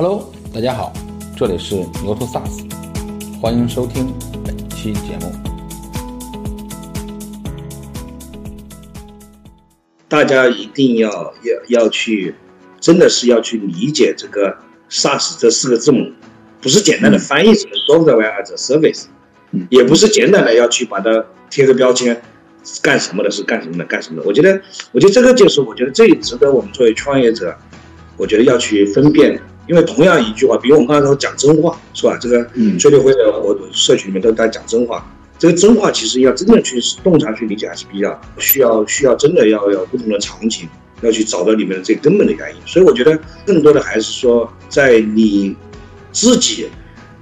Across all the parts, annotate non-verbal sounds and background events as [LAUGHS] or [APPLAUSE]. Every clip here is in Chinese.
Hello，大家好，这里是牛头 SaaS，欢迎收听本期节目。大家一定要要要去，真的是要去理解这个 SaaS 这四个字母，不是简单的翻译成 Software as a Service，也不是简单的要去把它贴个标签，干什么的是干什么的干什么的。我觉得，我觉得这个就是我觉得最值得我们作为创业者，我觉得要去分辨。因为同样一句话，比如我们刚才说讲真话，是吧？这个崔立辉的我社群里面都在讲真话。这个真话其实要真正去洞察去理解，还是比较需要需要真的要有不同的场景，要去找到里面的最根本的原因。所以我觉得更多的还是说，在你自己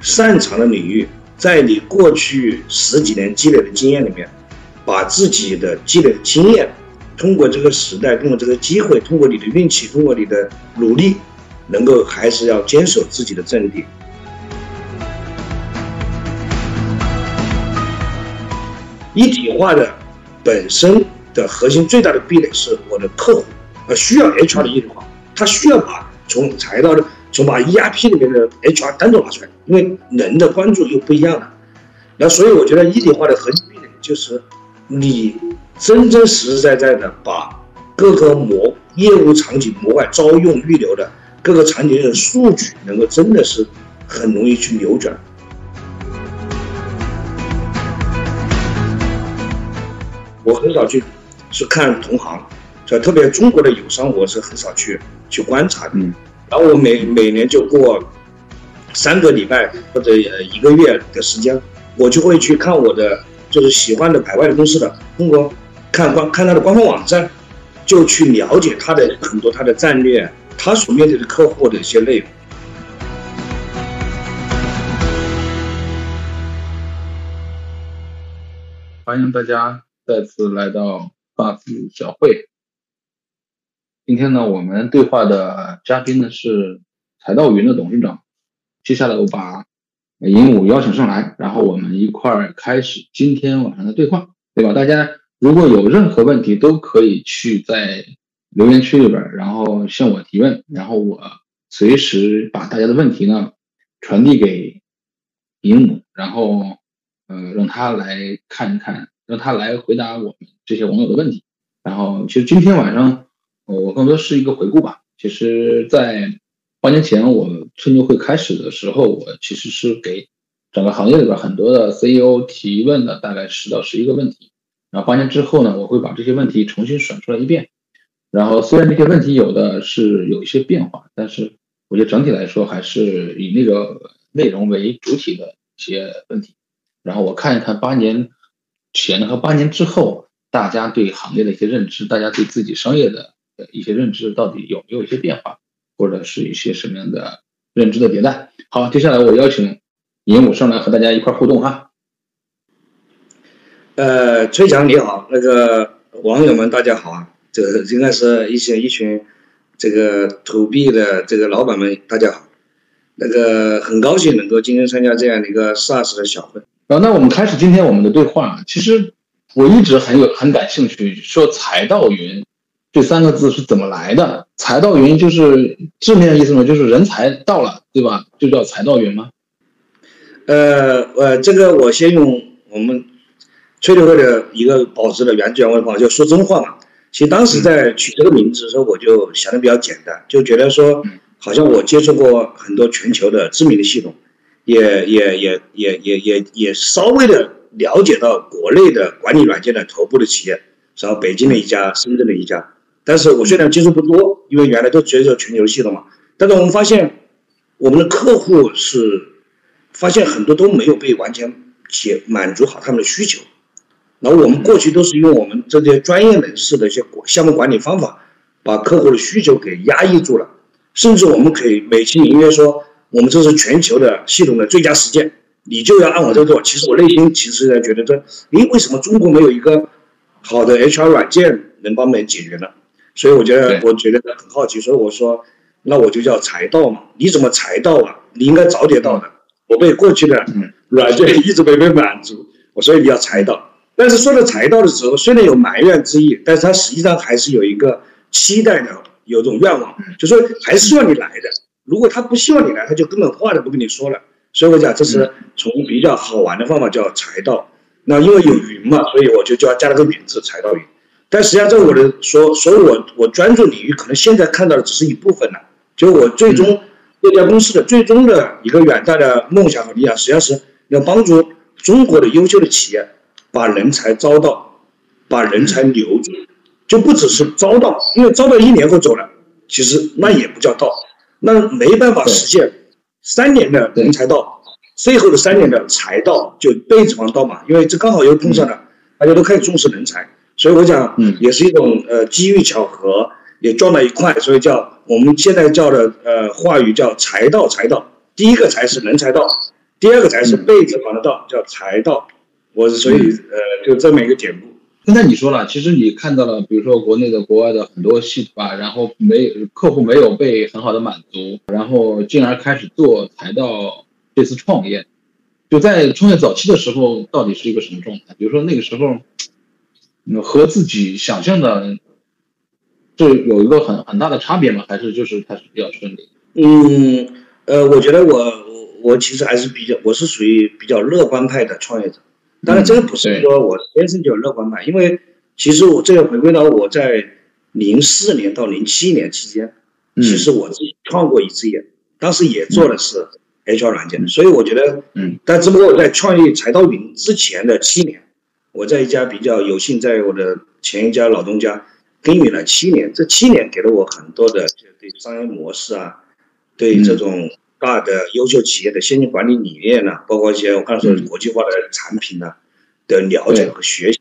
擅长的领域，在你过去十几年积累的经验里面，把自己的积累的经验，通过这个时代，通过这个机会，通过你的运气，通过你的努力。能够还是要坚守自己的阵地。一体化的本身的核心最大的壁垒是我的客户，呃，需要 HR 的一体化，他需要把从财道的从把 ERP 里面的 HR 单独拿出来，因为人的关注又不一样了。那所以我觉得一体化的核心壁垒就是你真真实实在在的把各个模业务场景模块招用预留的。各个场景的数据能够真的是很容易去扭转。我很少去去看同行，就特别中国的友商，我是很少去去观察的。然后我每每年就过三个礼拜或者呃一个月的时间，我就会去看我的就是喜欢的海外的公司的中国看官看他的官方网站，就去了解他的很多他的战略。他所面对的客户的一些内容。欢迎大家再次来到 SaaS 小会。今天呢，我们对话的嘉宾呢是财道云的董事长。接下来我把鹦鹉邀请上来，然后我们一块儿开始今天晚上的对话，对吧？大家如果有任何问题，都可以去在。留言区里边，然后向我提问，然后我随时把大家的问题呢传递给鹦鹉，然后呃让他来看一看，让他来回答我们这些网友的问题。然后其实今天晚上我更多是一个回顾吧。其实，在八年前我春牛会开始的时候，我其实是给整个行业里边很多的 CEO 提问的，大概十到十一个问题。然后八年之后呢，我会把这些问题重新选出来一遍。然后虽然这些问题有的是有一些变化，但是我觉得整体来说还是以那个内容为主体的一些问题。然后我看一看八年前和八年之后，大家对行业的一些认知，大家对自己商业的一些认知到底有没有一些变化，或者是一些什么样的认知的迭代。好，接下来我邀请尹武上来和大家一块互动哈。呃，崔强你好，那个网友们大家好啊。这个应该是一些一群这个投币的这个老板们，大家好，那个很高兴能够今天参加这样的一个 SaaS 的小会。啊，那我们开始今天我们的对话。其实我一直很有很感兴趣，说财到云这三个字是怎么来的？财到云就是字面意思嘛，就是人才到了，对吧？就叫财到云吗？呃呃，这个我先用我们崔立辉的一个保持的原汁原味的话，就说真话嘛。其实当时在取这个名字的时候，我就想的比较简单，就觉得说，好像我接触过很多全球的知名的系统，也也也也也也也稍微的了解到国内的管理软件的头部的企业，然后北京的一家，深圳的一家。但是我虽然接触不多，因为原来都接触全球系统嘛，但是我们发现，我们的客户是发现很多都没有被完全解满足好他们的需求。然后我们过去都是用我们这些专业人士的一些项目管理方法，把客户的需求给压抑住了。甚至我们可以美其名曰说，我们这是全球的系统的最佳实践，你就要按我这做。其实我内心其实在觉得这，诶，为什么中国没有一个好的 HR 软件能帮我们解决呢？所以我觉得，我觉得很好奇，所以我说，那我就叫财到嘛。你怎么财到啊？你应该早点到的。我被过去的软件一直没被满足，我所以你要财道。但是说到财道的时候，虽然有埋怨之意，但是他实际上还是有一个期待的，有种愿望，就说还是希望你来的。如果他不希望你来，他就根本话都不跟你说了。所以我讲这是从比较好玩的方法叫财道。那因为有云嘛，所以我就叫加了个名字财道云。但实际上在我的所，所以我我专注领域可能现在看到的只是一部分了。就我最终这家公司的最终的一个远大的梦想和理想，实际上是要帮助中国的优秀的企业把人才招到，把人才留住，就不只是招到，因为招到一年后走了，其实那也不叫到，那没办法实现三年的人才到，最后的三年的才到就背指望到嘛，因为这刚好又碰上了，大家都开始重视人才。所以我讲，嗯，也是一种呃机遇巧合，也撞到一块，所以叫我们现在叫的呃话语叫财道财道。第一个才是人才到，第二个才是被字旁的到，叫财道。我是所以呃就这么一个典故。刚才你说了，其实你看到了，比如说国内的、国外的很多系统啊，然后没客户没有被很好的满足，然后进而开始做才到这次创业。就在创业早期的时候，到底是一个什么状态？比如说那个时候。和自己想象的这有一个很很大的差别吗？还是就是还是比较顺利？嗯，呃，我觉得我我其实还是比较，我是属于比较乐观派的创业者。当然，这个不是说我天生就乐观派，因为其实我这个回归到我在零四年到零七年期间，其实我自己创过一次业，当时也做的是 HR 软件，所以我觉得，嗯，但只不过我在创业财道云之前的七年。我在一家比较有幸，在我的前一家老东家耕耘了七年，这七年给了我很多的就对商业模式啊，对这种大的优秀企业的先进管理理念呢，包括一些我刚才说的国际化的产品呢的了解和学习，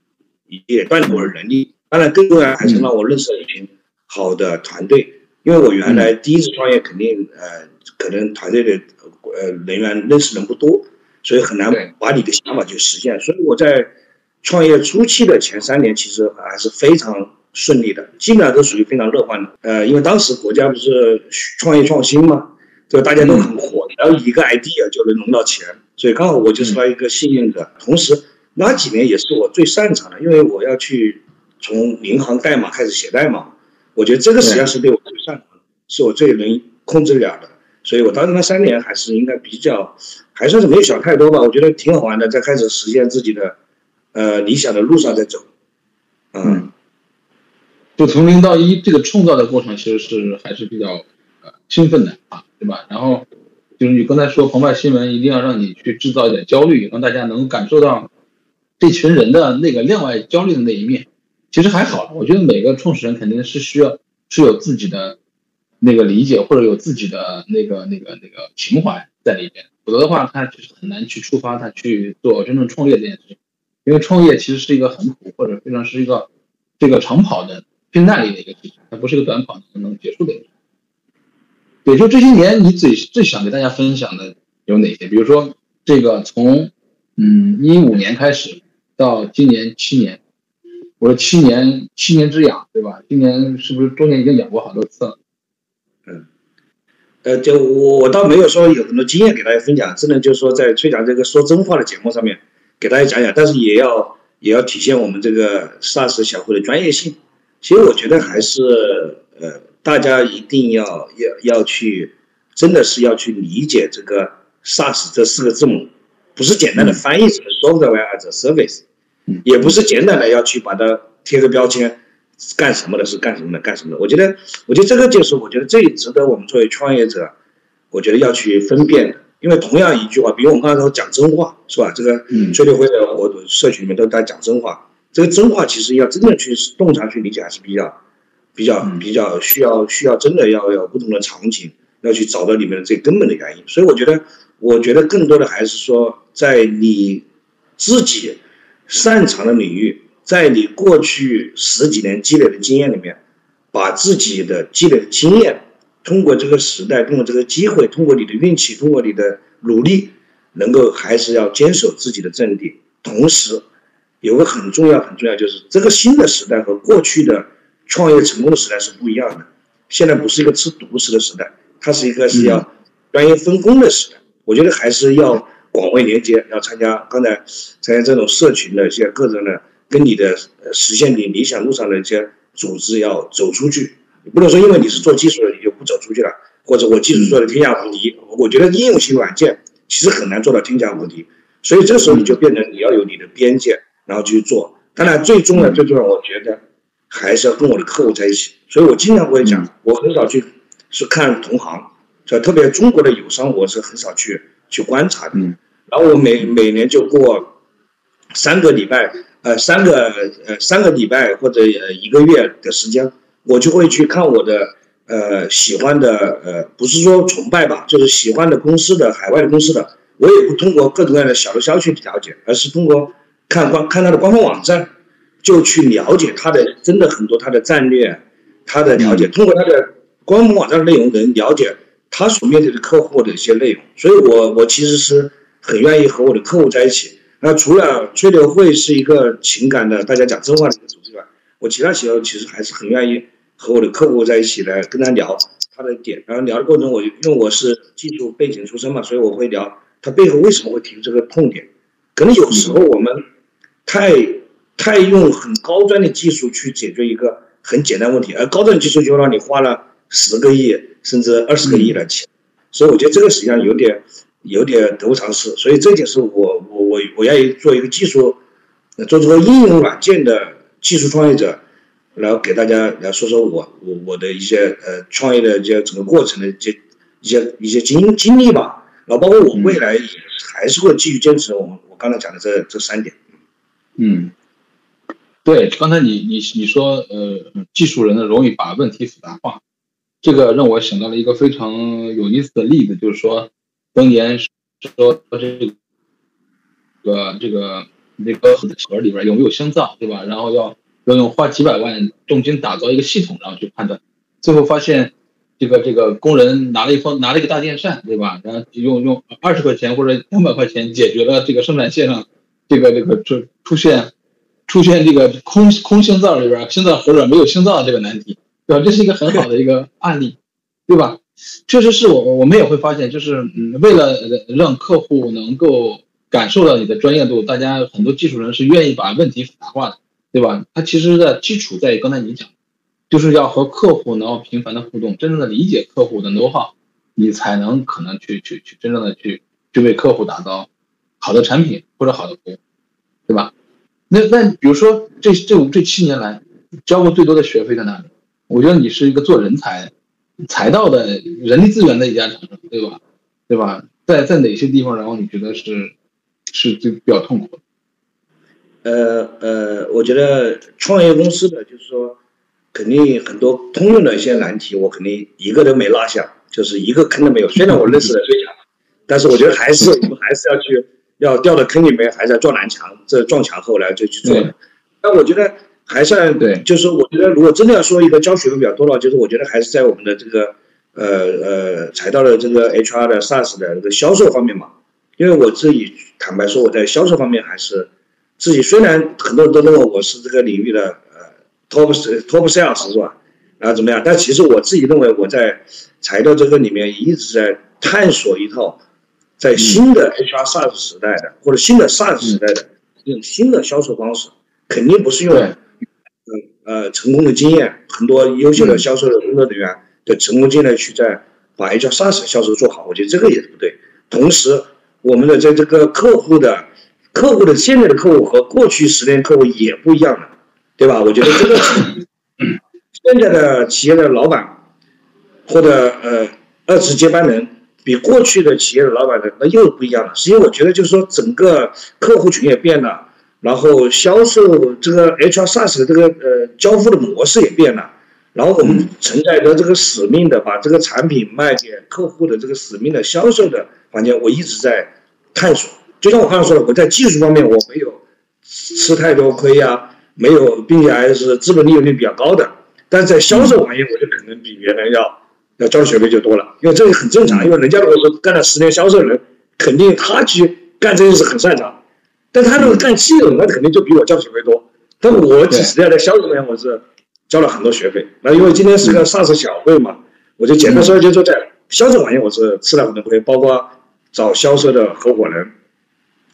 也锻炼我的能力。当然，更重要还是让我认识了一群好的团队，因为我原来第一次创业，肯定呃可能团队的呃人员认识人不多，所以很难把你的想法去实现。所以我在创业初期的前三年，其实还是非常顺利的，基本上都属于非常乐观的。呃，因为当时国家不是创业创新嘛，就大家都很火，然后一个 idea 就能融到钱，所以刚好我就是那一个幸运的。同时那几年也是我最擅长的，因为我要去从银行代码开始写代码，我觉得这个实际上是对我最擅长的，是我最能控制了的。所以我当时那三年还是应该比较，[LAUGHS] 还算是没有想太多吧，我觉得挺好玩的，在开始实现自己的。呃，理想的路上在走，嗯，就从零到一这个创造的过程，其实是还是比较呃兴奋的啊，对吧？然后就是你刚才说澎湃新闻一定要让你去制造一点焦虑，让大家能感受到这群人的那个另外焦虑的那一面。其实还好，我觉得每个创始人肯定是需要是有自己的那个理解，或者有自己的那个那个那个情怀在里边，否则的话，他就是很难去触发他去做真正创业这件事情。因为创业其实是一个很苦，或者非常是一个这个长跑的拼耐力的一个事情，它不是一个短跑就能结束的。也就这些年，你最最想给大家分享的有哪些？比如说这个从嗯一五年开始到今年七年，我说七年七年之痒，对吧？今年是不是中间已经养过好多次了？嗯，呃，就我我倒没有说有很多经验给大家分享，只能就是说在崔讲这个说真话的节目上面。给大家讲讲，但是也要也要体现我们这个 SaaS 小会的专业性。其实我觉得还是呃，大家一定要要要去，真的是要去理解这个 SaaS 这四个字母，不是简单的翻译成 Software as a Service，也不是简单的要去把它贴个标签，干什么的是干什么的干什么的。我觉得，我觉得这个就是我觉得最值得我们作为创业者，我觉得要去分辨的。因为同样一句话，比如我们刚才说讲真话，是吧？这个崔六辉的我社群里面都在讲真话。这个真话其实要真正去洞察去理解，还是比较、比较、比较需要需要真的要有不同的场景，要去找到里面的最根本的原因。所以我觉得，我觉得更多的还是说，在你自己擅长的领域，在你过去十几年积累的经验里面，把自己的积累的经验。通过这个时代，通过这个机会，通过你的运气，通过你的努力，能够还是要坚守自己的阵地。同时，有个很重要、很重要，就是这个新的时代和过去的创业成功的时代是不一样的。现在不是一个吃独食的时代，它是一个是要专业分工的时代。我觉得还是要广为连接，要参加刚才参加这种社群的一些各种的，跟你的实现你理想路上的一些组织，要走出去。不能说因为你是做技术的你就不走出去了，或者我技术做的天下无敌，我觉得应用型软件其实很难做到天下无敌。所以这时候你就变成你要有你的边界，然后去做。当然，最重要最重要，我觉得还是要跟我的客户在一起。所以我经常会讲，我很少去是看同行，就特别中国的友商，我是很少去去观察的。然后我每每年就过三个礼拜，呃，三个呃三个礼拜或者呃一个月的时间，我就会去看我的呃喜欢的呃，不是说崇拜吧，就是喜欢的公司的海外的公司的。我也不通过各种各样的小的消息去了解，而是通过看官看他的官方网站，就去了解他的真的很多他的战略，他的了解，通过他的官方网站的内容能了解他所面对的客户的一些内容。所以，我我其实是很愿意和我的客户在一起。那除了吹牛会是一个情感的大家讲真话的一个组织外，我其他时候其实还是很愿意和我的客户在一起来跟他聊他的点。然后聊的过程中，我因为我是技术背景出身嘛，所以我会聊。他背后为什么会提出这个痛点？可能有时候我们太太用很高端的技术去解决一个很简单问题，而高端技术就让你花了十个亿甚至二十个亿的钱，所以我觉得这个实际上有点有点得不偿失。所以这就是我我我我愿意做一个技术，做这个应用软件的技术创业者，然后给大家来说说我我我的一些呃创业的一些整个过程的一些一些一些经经历吧。然后包括我未来也还是会继续坚持我们我刚才讲的这这三点。嗯，对，刚才你你你说呃，技术人呢容易把问题复杂化，这个让我想到了一个非常有意思的例子，就是说，当年说这个这个那个盒里边有没有香皂，对吧？然后要要用花几百万重金打造一个系统，然后去判断，最后发现。这个这个工人拿了一方拿了一个大电扇，对吧？然后用用二十块钱或者两百块钱解决了这个生产线上这个这个出出现出现这个空空心灶里边心脏盒里没有心脏这个难题，对吧？这是一个很好的一个案例，对吧？确实是我我们也会发现，就是嗯，为了让客户能够感受到你的专业度，大家很多技术人是愿意把问题复杂化的，对吧？它其实的基础在于刚才你讲。就是要和客户能够频繁的互动，真正的理解客户的 know how，你才能可能去去去真正的去去为客户打造好的产品或者好的服务，对吧？那那比如说这这五这七年来交过最多的学费在哪里？我觉得你是一个做人才财道的人力资源的一家厂，对吧？对吧？在在哪些地方，然后你觉得是是最比较痛苦的？呃呃，我觉得创业公司的就是说。肯定很多通用的一些难题，我肯定一个都没落下，就是一个坑都没有。虽然我认识的最强，但是我觉得还是我们还是要去要掉到坑里面，还是要撞南墙，这撞墙后来就去做的。但我觉得还算对，就是我觉得如果真的要说一个教学费比较多的话，就是我觉得还是在我们的这个呃呃财道的这个 HR 的 SaaS 的这个销售方面嘛。因为我自己坦白说，我在销售方面还是自己虽然很多人都认为我是这个领域的呃。top top sales 是吧？然后怎么样？但其实我自己认为，我在材料这个里面一直在探索一套在新的 HR SaaS 时代的或者新的 SaaS 时代的用新的销售方式，肯定不是用嗯呃成功的经验，很多优秀的销售的工作人员的成功经验去在把 HR SaaS 销售做好。我觉得这个也不对。同时，我们的在这个客户的客户的现在的客户和过去十年客户也不一样了。对吧？我觉得这个 [LAUGHS] 现在的企业的老板或者呃二次接班人，比过去的企业的老板呢，那又不一样了。实际我觉得就是说，整个客户群也变了，然后销售这个 HR SaaS 的这个呃交付的模式也变了，然后我们承载着这个使命的，把这个产品卖给客户的这个使命的销售的环节，我一直在探索。就像我刚才说的，我在技术方面我没有吃太多亏呀。没有，并且还是资本利用率比较高的，但是在销售行业，我就可能比原来要要交的学费就多了，因为这个很正常，因为人家如果说干了十年销售人，肯定他去干这件事很擅长，但他如果干系统，那肯定就比我交的学费多。但我几十年在销售方面，我是交了很多学费。那因为今天是个上市小会嘛，我就简单说，就说在销售行业，我是吃了很多亏，包括找销售的合伙人，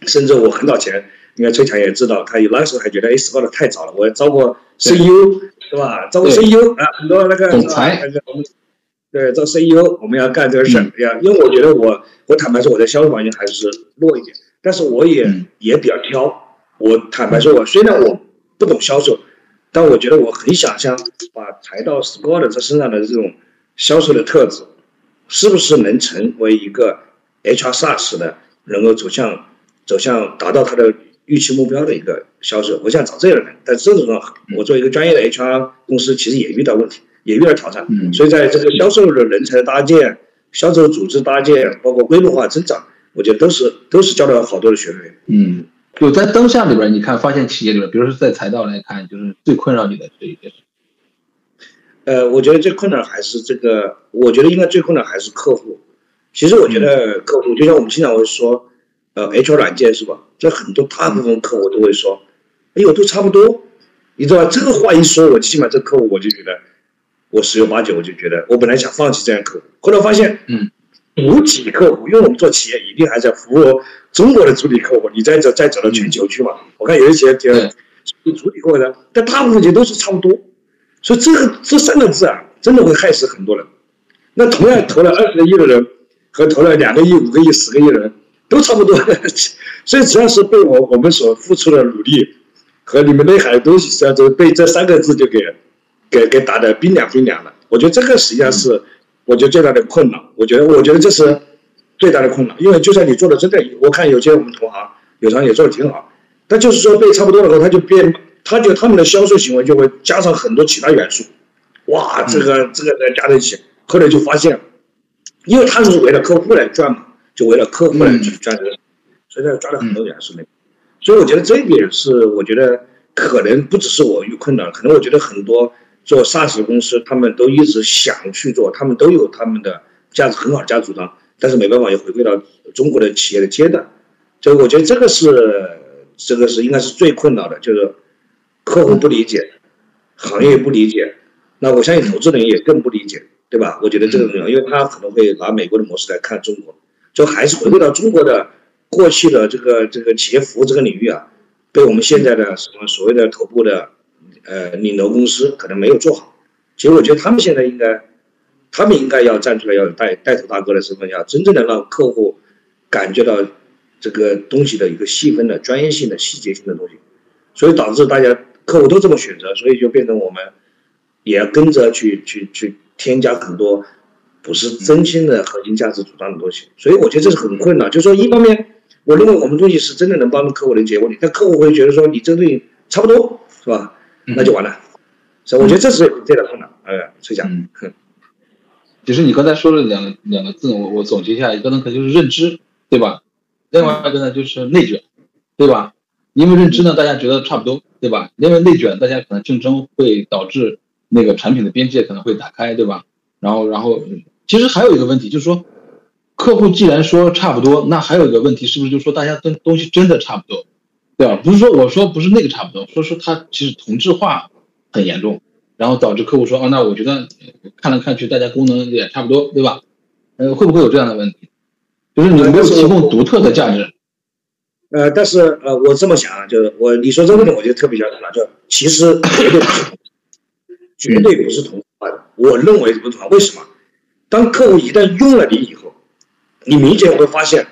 甚至我很早前。应该崔强也知道，他有那时候还觉得 S 报的太早了。我招过 CEO，是吧？招过 CEO 啊，很多那个总裁，对，做 CEO 我们要干这个事儿呀。因为我觉得我我坦白说我在销售环境还是弱一点，但是我也也比较挑。我坦白说，我虽然我不懂销售，但我觉得我很想象把财到 Score 他身上的这种销售的特质，是不是能成为一个 HR SaaS 的，能够走向走向达到他的预期目标的一个销售？我想找这样的人。但这种我作为一个专业的 HR 公司，其实也遇到问题，也遇到挑战。嗯所以在这个销售的人才的搭建、销售组织搭建，包括规模化增长，我觉得都是都是交了好多的学费。嗯。就在当下里边，你看发现企业里边，比如说在财道来看，就是最困扰你的这一件事。呃，我觉得最困难还是这个，我觉得应该最困难还是客户。其实我觉得客户，就像我们经常会说，呃，HR 软件是吧？这很多大部分客户都会说，哎呦，都差不多，你知道吧？这个话一说，我起码这客户我就觉得，我十有八九我就觉得，我本来想放弃这样客户，后来发现，嗯。主体客户，因为我们做企业一定还是要服务中国的主体客户。你再走再走到全球去嘛？我看有一些就主体客户的，但大部分也都是差不多。所以这个这三个字啊，真的会害死很多人。那同样投了二十个亿的人和投了两个亿、五个亿、十个亿的人都差不多。[LAUGHS] 所以只要是被我我们所付出的努力和你们内涵的东西，实际上都被这三个字就给给给打得冰凉冰凉的。我觉得这个实际上是。我觉得最大的困扰，我觉得，我觉得这是最大的困扰，因为就算你做的真的，我看有些我们同行有常也做的挺好，但就是说被差不多了后，他就变，他就他们的销售行为就会加上很多其他元素，哇，这个这个再加在一起，后来就发现，因为他是为了客户来赚嘛，就为了客户来去赚这个，所以他抓了很多元素那，所以我觉得这一点是，我觉得可能不只是我遇困难，可能我觉得很多。做 SaaS 公司，他们都一直想去做，他们都有他们的价值很好的价值主张，但是没办法，又回归到中国的企业的阶段。所以我觉得这个是这个是应该是最困扰的，就是客户不理解，行业不理解，那我相信投资人也更不理解，对吧？我觉得这个重要，因为他可能会拿美国的模式来看中国，就还是回归到中国的过去的这个这个企业服务这个领域啊，被我们现在的什么所谓的头部的。呃，领头公司可能没有做好，其实我觉得他们现在应该，他们应该要站出来，要带带头大哥的身份，要真正的让客户感觉到这个东西的一个细分的专业性的细节性的东西，所以导致大家客户都这么选择，所以就变成我们也要跟着去去去添加很多不是真心的核心价值主张的东西，所以我觉得这是很困难。就是说，一方面我认为我们东西是真的能帮助客户能解决问题，但客户会觉得说你这东西差不多是吧？那就完了，所以我觉得这是最大困难。哎，崔讲。嗯，其实你刚才说了两两个字，我我总结一下，一个呢可能就是认知，对吧？另外一个呢就是内卷，对吧？因为认知呢，大家觉得差不多，对吧？因为内卷，大家可能竞争会导致那个产品的边界可能会打开，对吧？然后，然后，其实还有一个问题就是说，客户既然说差不多，那还有一个问题是不是就是说大家东东西真的差不多？对吧？不是说我说不是那个差不多，说说它其实同质化很严重，然后导致客户说啊，那我觉得看来看去大家功能也差不多，对吧？呃，会不会有这样的问题？就是你没有提供独特的价值。呃，但是呃，我这么想啊，就是我你说这个问题，我就特别较真了，就其实绝对不是，绝对不是同质化的。我认为不同化，为什么？当客户一旦用了你以后，你明显会发现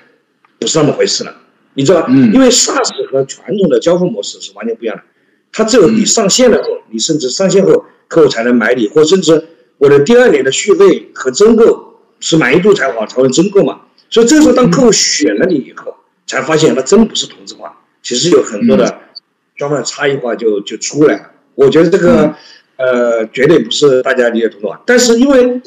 不是那么回事了。你知道，因为 SaaS 和传统的交付模式是完全不一样的。它只有你上线了后，你甚至上线后客户才能买你，或甚至我的第二年的续费和增购是满意度才好才会增购嘛。所以这时候当客户选了你以后，才发现它真不是同质化，其实有很多的专门差异化就就出来了。我觉得这个呃绝对不是大家理解同质化，但是因为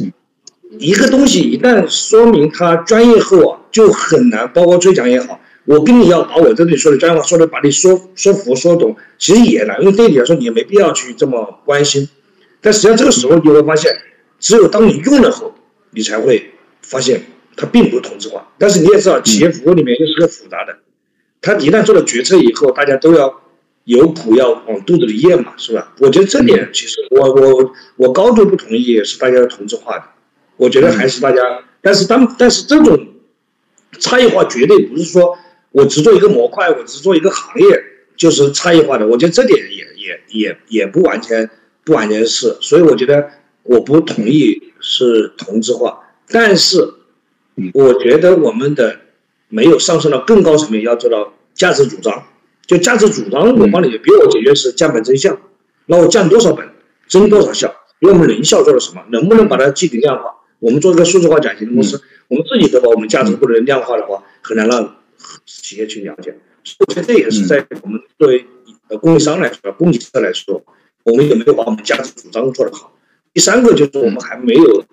一个东西一旦说明它专业后啊，就很难，包括追讲也好。我跟你要把我这里说的专业话说的，把你说说服说懂，其实也难，因为对你来说你也没必要去这么关心。但实际上这个时候你会发现，只有当你用了后，你才会发现它并不同质化。但是你也知道，企业服务里面又是个复杂的，他一旦做了决策以后，大家都要有苦要往肚子里咽嘛，是吧？我觉得这点其实我我我高度不同意是大家的同质化的，我觉得还是大家，但是当但是这种差异化绝对不是说。我只做一个模块，我只做一个行业，就是差异化的。我觉得这点也也也也不完全不完全是，所以我觉得我不同意是同质化，但是我觉得我们的没有上升到更高层面，要做到价值主张。就价值主张，我帮你，比如我解决是降本增效，那我降多少本，增多少效？比如我们能效做了什么？能不能把它具体量化？我们做一个数字化转型的公司，我们自己都把我们价值不能量化的话，很难让企业去了解。我觉得这也是在我们作为呃供应商来说，供给侧来说，我们有没有把我们价值主张做得好？第三个就是我们还没有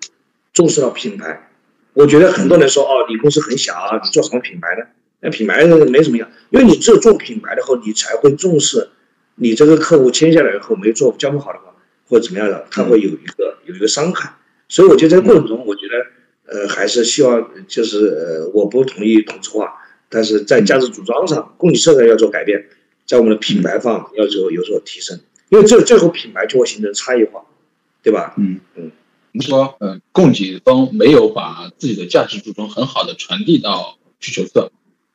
重视到品牌。我觉得很多人说哦，你公司很小啊，你做什么品牌呢？那品牌没什么用，因为你只有做品牌的话，你才会重视你这个客户签下来以后没做交不好的话，或者怎么样的，他会有一个有一个伤害。所以我觉得在过程中，我觉得呃还是希望就是呃我不同意同质化，但是在价值组装上，供给侧上要做改变，在我们的品牌方要做有所提升，因为这最后品牌就会形成差异化，对吧？嗯嗯，你说呃供给方没有把自己的价值组装很好的传递到需求侧。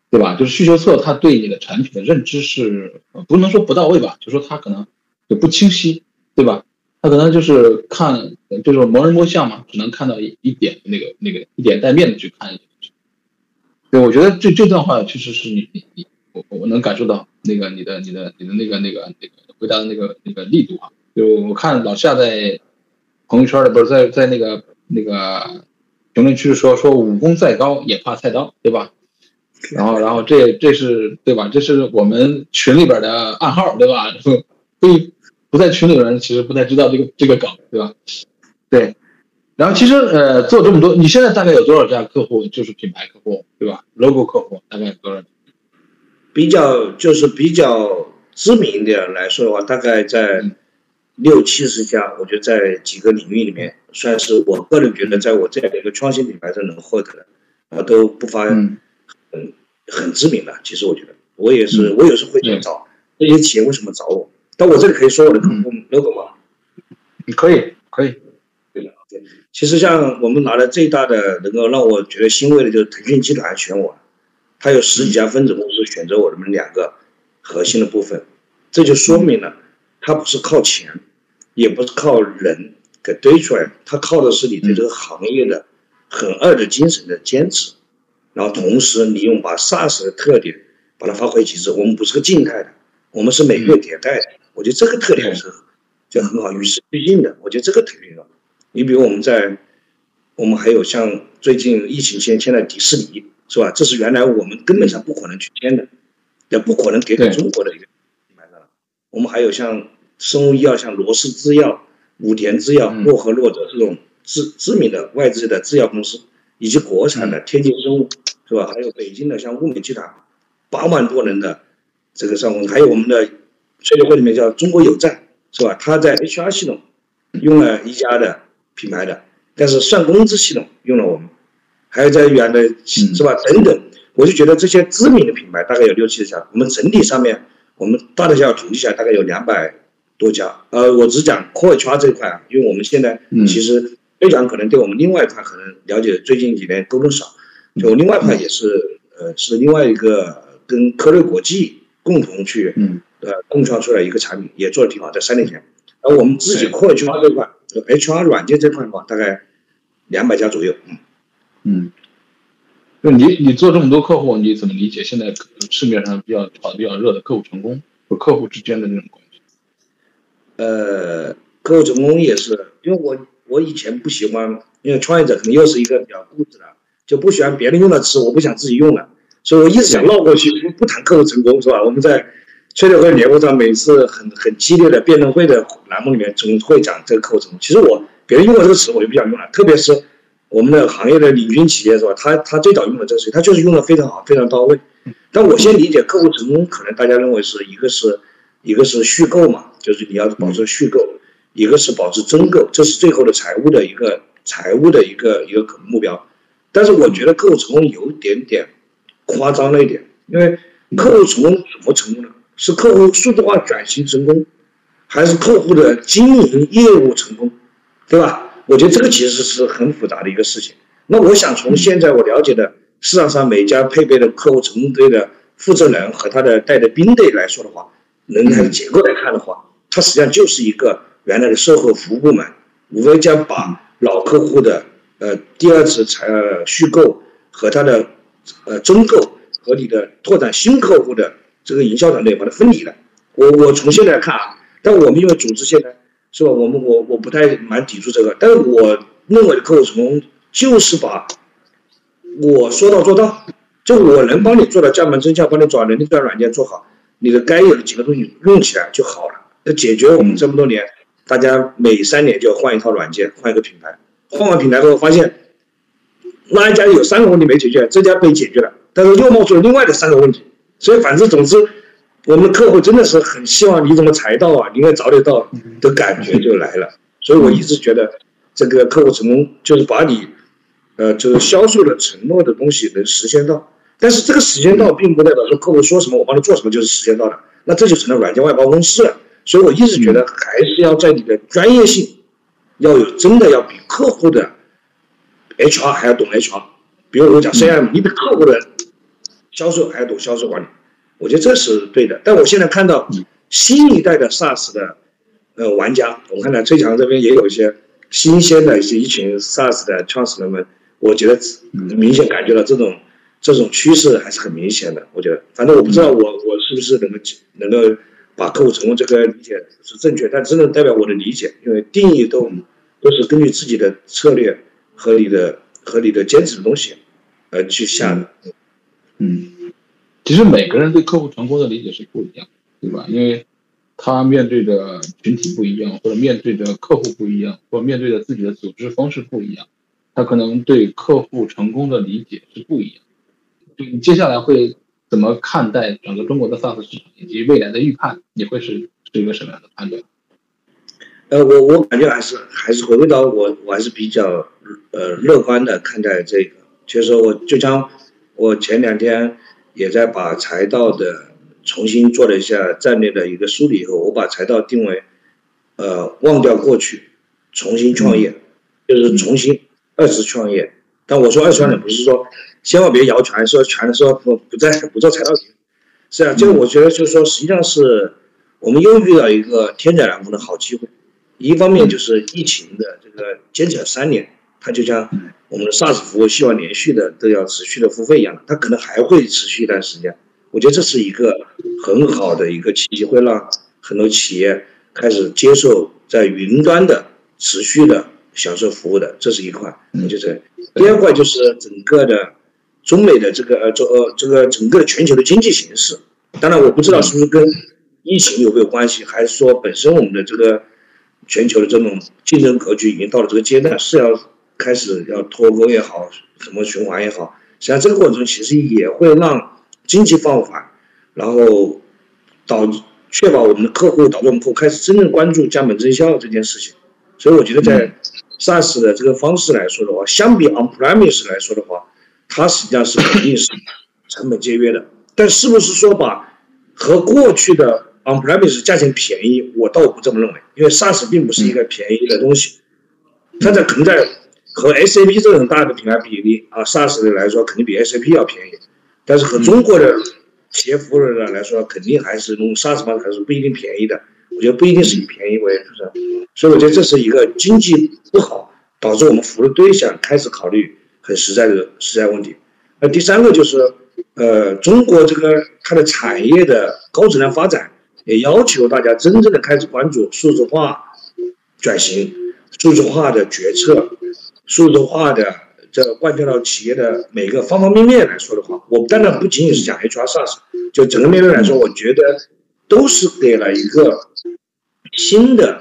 对吧？就是需求侧，他对你的产品的认知是不能说不到位吧，就说他可能就不清晰，对吧？他可能就是看，就是盲人摸象嘛，只能看到一一点那个那个一点带面的去看。我觉得这这段话确实是你你你我我能感受到那个你的你的你的那个那个那个回答的那个那个力度啊。就我看老夏在朋友圈里不是在在那个那个评论区说说武功再高也怕菜刀，对吧？然后，然后这这是对吧？这是我们群里边的暗号，对吧？[LAUGHS] 不不在群里的人其实不太知道这个这个梗，对吧？对。然后其实呃，做这么多，你现在大概有多少家客户就是品牌客户，对吧？logo 客户大概有多少？比较就是比较知名的来说的话，大概在六七十家。我觉得在几个领域里面，算是我个人觉得，在我这样的一个创新品牌上能获得的，啊都不乏。嗯，很知名的。其实我觉得，我也是，我有时候会去找这些企业为什么找我。但我这里可以说我的客户 logo 吗？你可以，可以。其实像我们拿的最大的能够让我觉得欣慰的，就是腾讯集团选我，它有十几家分子公司选择我们两个核心的部分，这就说明了，他不是靠钱，也不是靠人给堆出来，他靠的是你对这个行业的很二的精神的坚持。然后同时你用把 SaaS 的特点把它发挥极致。我们不是个静态的，我们是每个月迭代的。我觉得这个特点是就很好，与时俱进的。我觉得这个特别好。你比如我们在，我们还有像最近疫情期间签的迪士尼，是吧？这是原来我们根本上不可能去签的，也不可能给给中国的一个品牌的。我们还有像生物医药，像罗氏制药、武田制药、洛和诺德这种知知名的外资的制药公司。以及国产的天津生物是吧？还有北京的像物美集团，八万多人的这个上公司，还有我们的吹牛会里面叫中国有赞是吧？他在 HR 系统用了一家的品牌的，但是算工资系统用了我们，还有在原的是吧？等等，我就觉得这些知名的品牌大概有六七十家，我们整体上面我们大的小统计下来大概有两百多家。呃，我只讲 Core HR 这一块啊，因为我们现在其实。队长可能对我们另外一块可能了解，最近几年沟通少。就另外一块也是，呃，是另外一个跟科瑞国际共同去，呃，共创出来一个产品，也做的挺好，在三年前。而我们自己扩 HR 这块，HR 软件这块的话，大概两百家左右。嗯嗯，就你你做这么多客户，你怎么理解现在市面上比较炒的比较热的客户成功和客户之间的那种关系？呃，客户成功也是，因为我。我以前不喜欢，因为创业者可能又是一个比较固执的，就不喜欢别人用的词，我不想自己用了，所以我一直想绕过去，不谈客户成功，是吧？我们在吹牛会年会上，每次很很激烈的辩论会的栏目里面，总会讲这个客户成功。其实我别人用了这个词，我就不想用了，特别是我们的行业的领军企业，是吧？他他最早用的这个词，他就是用的非常好，非常到位。但我先理解客户成功，可能大家认为是一个是一个是虚构嘛，就是你要保持虚构。一个是保持增购，这是最后的财务的一个财务的一个一个可能目标，但是我觉得客户成功有点点夸张了一点，因为客户成功怎么成功呢？是客户数字化转型成功，还是客户的经营业务成功，对吧？我觉得这个其实是很复杂的一个事情。那我想从现在我了解的市场上每家配备的客户成功队的负责人和他的带的兵队来说的话，人才的结构来看的话，它实际上就是一个。原来的售后服务部门，无非将把老客户的呃第二次采续购和他的呃增购和你的拓展新客户的这个营销团队把它分离了。我我从现在看啊，但我们因为组织现在是吧，我们我我不太蛮抵触这个，但是我认为的客户从就是把我说到做到，就我能帮你做到降本增效，帮你转能力转软件做好，你的该有的几个东西用起来就好了，要解决我们这么多年大家每三年就要换一套软件，换一个品牌，换完品牌之后发现那一家有三个问题没解决，这家被解决了，但是又冒出了另外的三个问题，所以反正总之。我们的客户真的是很希望你怎么才到啊？你应该早点到的感觉就来了。所以我一直觉得，这个客户成功就是把你，呃，就是销售的承诺的东西能实现到。但是这个时间到，并不代表说客户说什么我帮他做什么就是时间到了。那这就成了软件外包公司了。所以我一直觉得，还是要在你的专业性要有真的要比客户的 HR 还要懂 HR。比如我讲 CM，你比客户的销售还要懂销售管理。我觉得这是对的，但我现在看到新一代的 SaaS 的呃玩家，我看到崔强这边也有一些新鲜的一些一群 SaaS 的创始人们，我觉得明显感觉到这种这种趋势还是很明显的。我觉得，反正我不知道我我是不是能够能够把客户成功这个理解是正确，但真的代表我的理解，因为定义都都是根据自己的策略和你的和你的坚持的东西呃去下的，嗯。嗯其实每个人对客户成功的理解是不一样，对吧？因为他面对的群体不一样，或者面对的客户不一样，或面对的自己的组织方式不一样，他可能对客户成功的理解是不一样。就你接下来会怎么看待整个中国的 SaaS 市场以及未来的预判？你会是是一个什么样的判断？呃，我我感觉还是还是回归到我我还是比较呃乐观的看待这个。其实我就像我前两天。也在把财道的重新做了一下战略的一个梳理以后，我把财道定为，呃，忘掉过去，重新创业，就是重新二次创业。但我说二次创业不是说千万别摇拳，说拳的说不不在不做财道是啊，这个我觉得就是说，实际上是我们又遇到一个天载难逢的好机会。一方面就是疫情的这个坚持了三年，它就像。我们的 SaaS 服务希望连续的都要持续的付费一样的，它可能还会持续一段时间。我觉得这是一个很好的一个契机，会让很多企业开始接受在云端的持续的享受服务的，这是一块。就是第二块就是整个的中美的这个呃这呃这个整个的全球的经济形势。当然我不知道是不是跟疫情有没有关系，还是说本身我们的这个全球的这种竞争格局已经到了这个阶段，是要。开始要脱钩也好，什么循环也好，实际上这个过程中其实也会让经济放缓，然后导确保我们的客户导致我们客户开始真正关注降本增效这件事情。所以我觉得在 SaaS 的这个方式来说的话，相比 On-premise 来说的话，它实际上是肯定是成本节约的。但是不是说把和过去的 On-premise 价钱便宜，我倒不这么认为，因为 SaaS 并不是一个便宜的东西，它在可能在。和 SAP 这种大的品牌比例啊，SaaS 的来说肯定比 SAP 要便宜，但是和中国的企业服务的来说，肯定还是用 SaaS 方式还是不一定便宜的。我觉得不一定是以便宜为主的，所以我觉得这是一个经济不好导致我们服务的对象开始考虑很实在的实在问题。那第三个就是，呃，中国这个它的产业的高质量发展，也要求大家真正的开始关注数字化转型、数字化的决策。数字化的这贯彻到企业的每个方方面面来说的话，我当然不仅仅是讲 HR SaaS，就整个面面来说，我觉得都是给了一个新的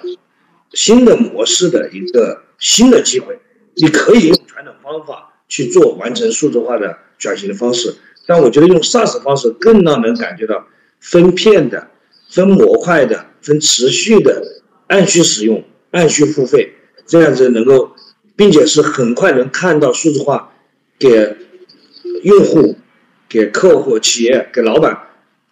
新的模式的一个新的机会。你可以用传统方法去做完成数字化的转型的方式，但我觉得用 SaaS 方式更让人感觉到分片的、分模块的、分持续的、按需使用、按需付费，这样子能够。并且是很快能看到数字化给用户、给客户、企业、给老板、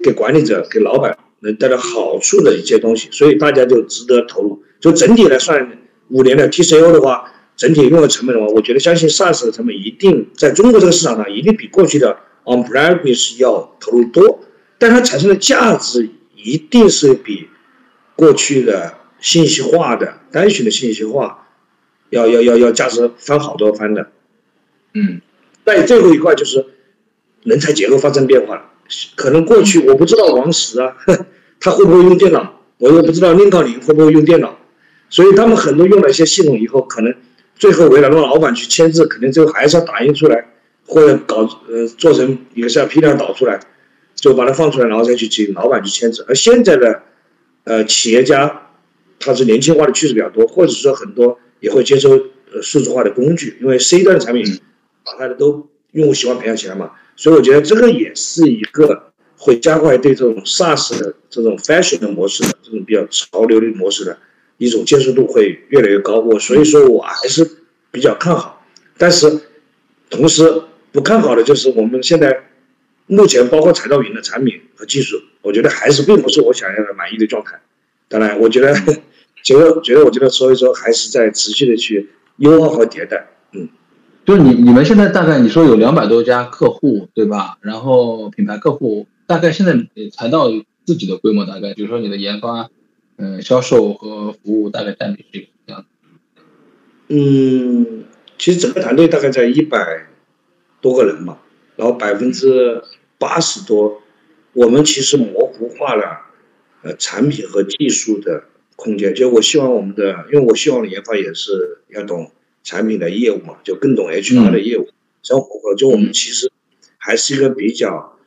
给管理者、给老板能带来好处的一些东西，所以大家就值得投入。就整体来算，五年的 TCO 的话，整体用的成本的话，我觉得相信 SaaS 的成本一定在中国这个市场上一定比过去的 On-premise 要投入多，但它产生的价值一定是比过去的信息化的单纯的信息化。要要要要价值翻好多番的。嗯，在最后一块就是人才结构发生变化了，可能过去我不知道王石啊，[LAUGHS] 他会不会用电脑，我又不知道林高宁会不会用电脑，所以他们很多用了一些系统以后，可能最后为了让老板去签字，肯定最后还是要打印出来，或者搞呃做成也是要批量导出来，就把它放出来，然后再去请老板去签字。而现在的呃企业家，他是年轻化的趋势比较多，或者说很多也会接收呃数字化的工具，因为 C 端的产品。把它的都用户习惯培养起来嘛，所以我觉得这个也是一个会加快对这种 SaaS 的这种 fashion 的模式的这种比较潮流的模式的一种接受度会越来越高。我所以说我还是比较看好，但是同时不看好的就是我们现在目前包括彩道云的产品和技术，我觉得还是并不是我想要的满意的状态。当然，我觉得觉得觉得我觉得所以说还是在持续的去优化和迭代。嗯就是你你们现在大概你说有两百多家客户对吧？然后品牌客户大概现在才到自己的规模大概，比如说你的研发、嗯销售和服务大概占比是什么样嗯，其实整个团队大概在一百多个人吧，然后百分之八十多，我们其实模糊化了呃产品和技术的空间。就我希望我们的，因为我希望研发也是要懂。产品的业务嘛，就更懂 HR 的业务，生活就我们其实还是一个比较，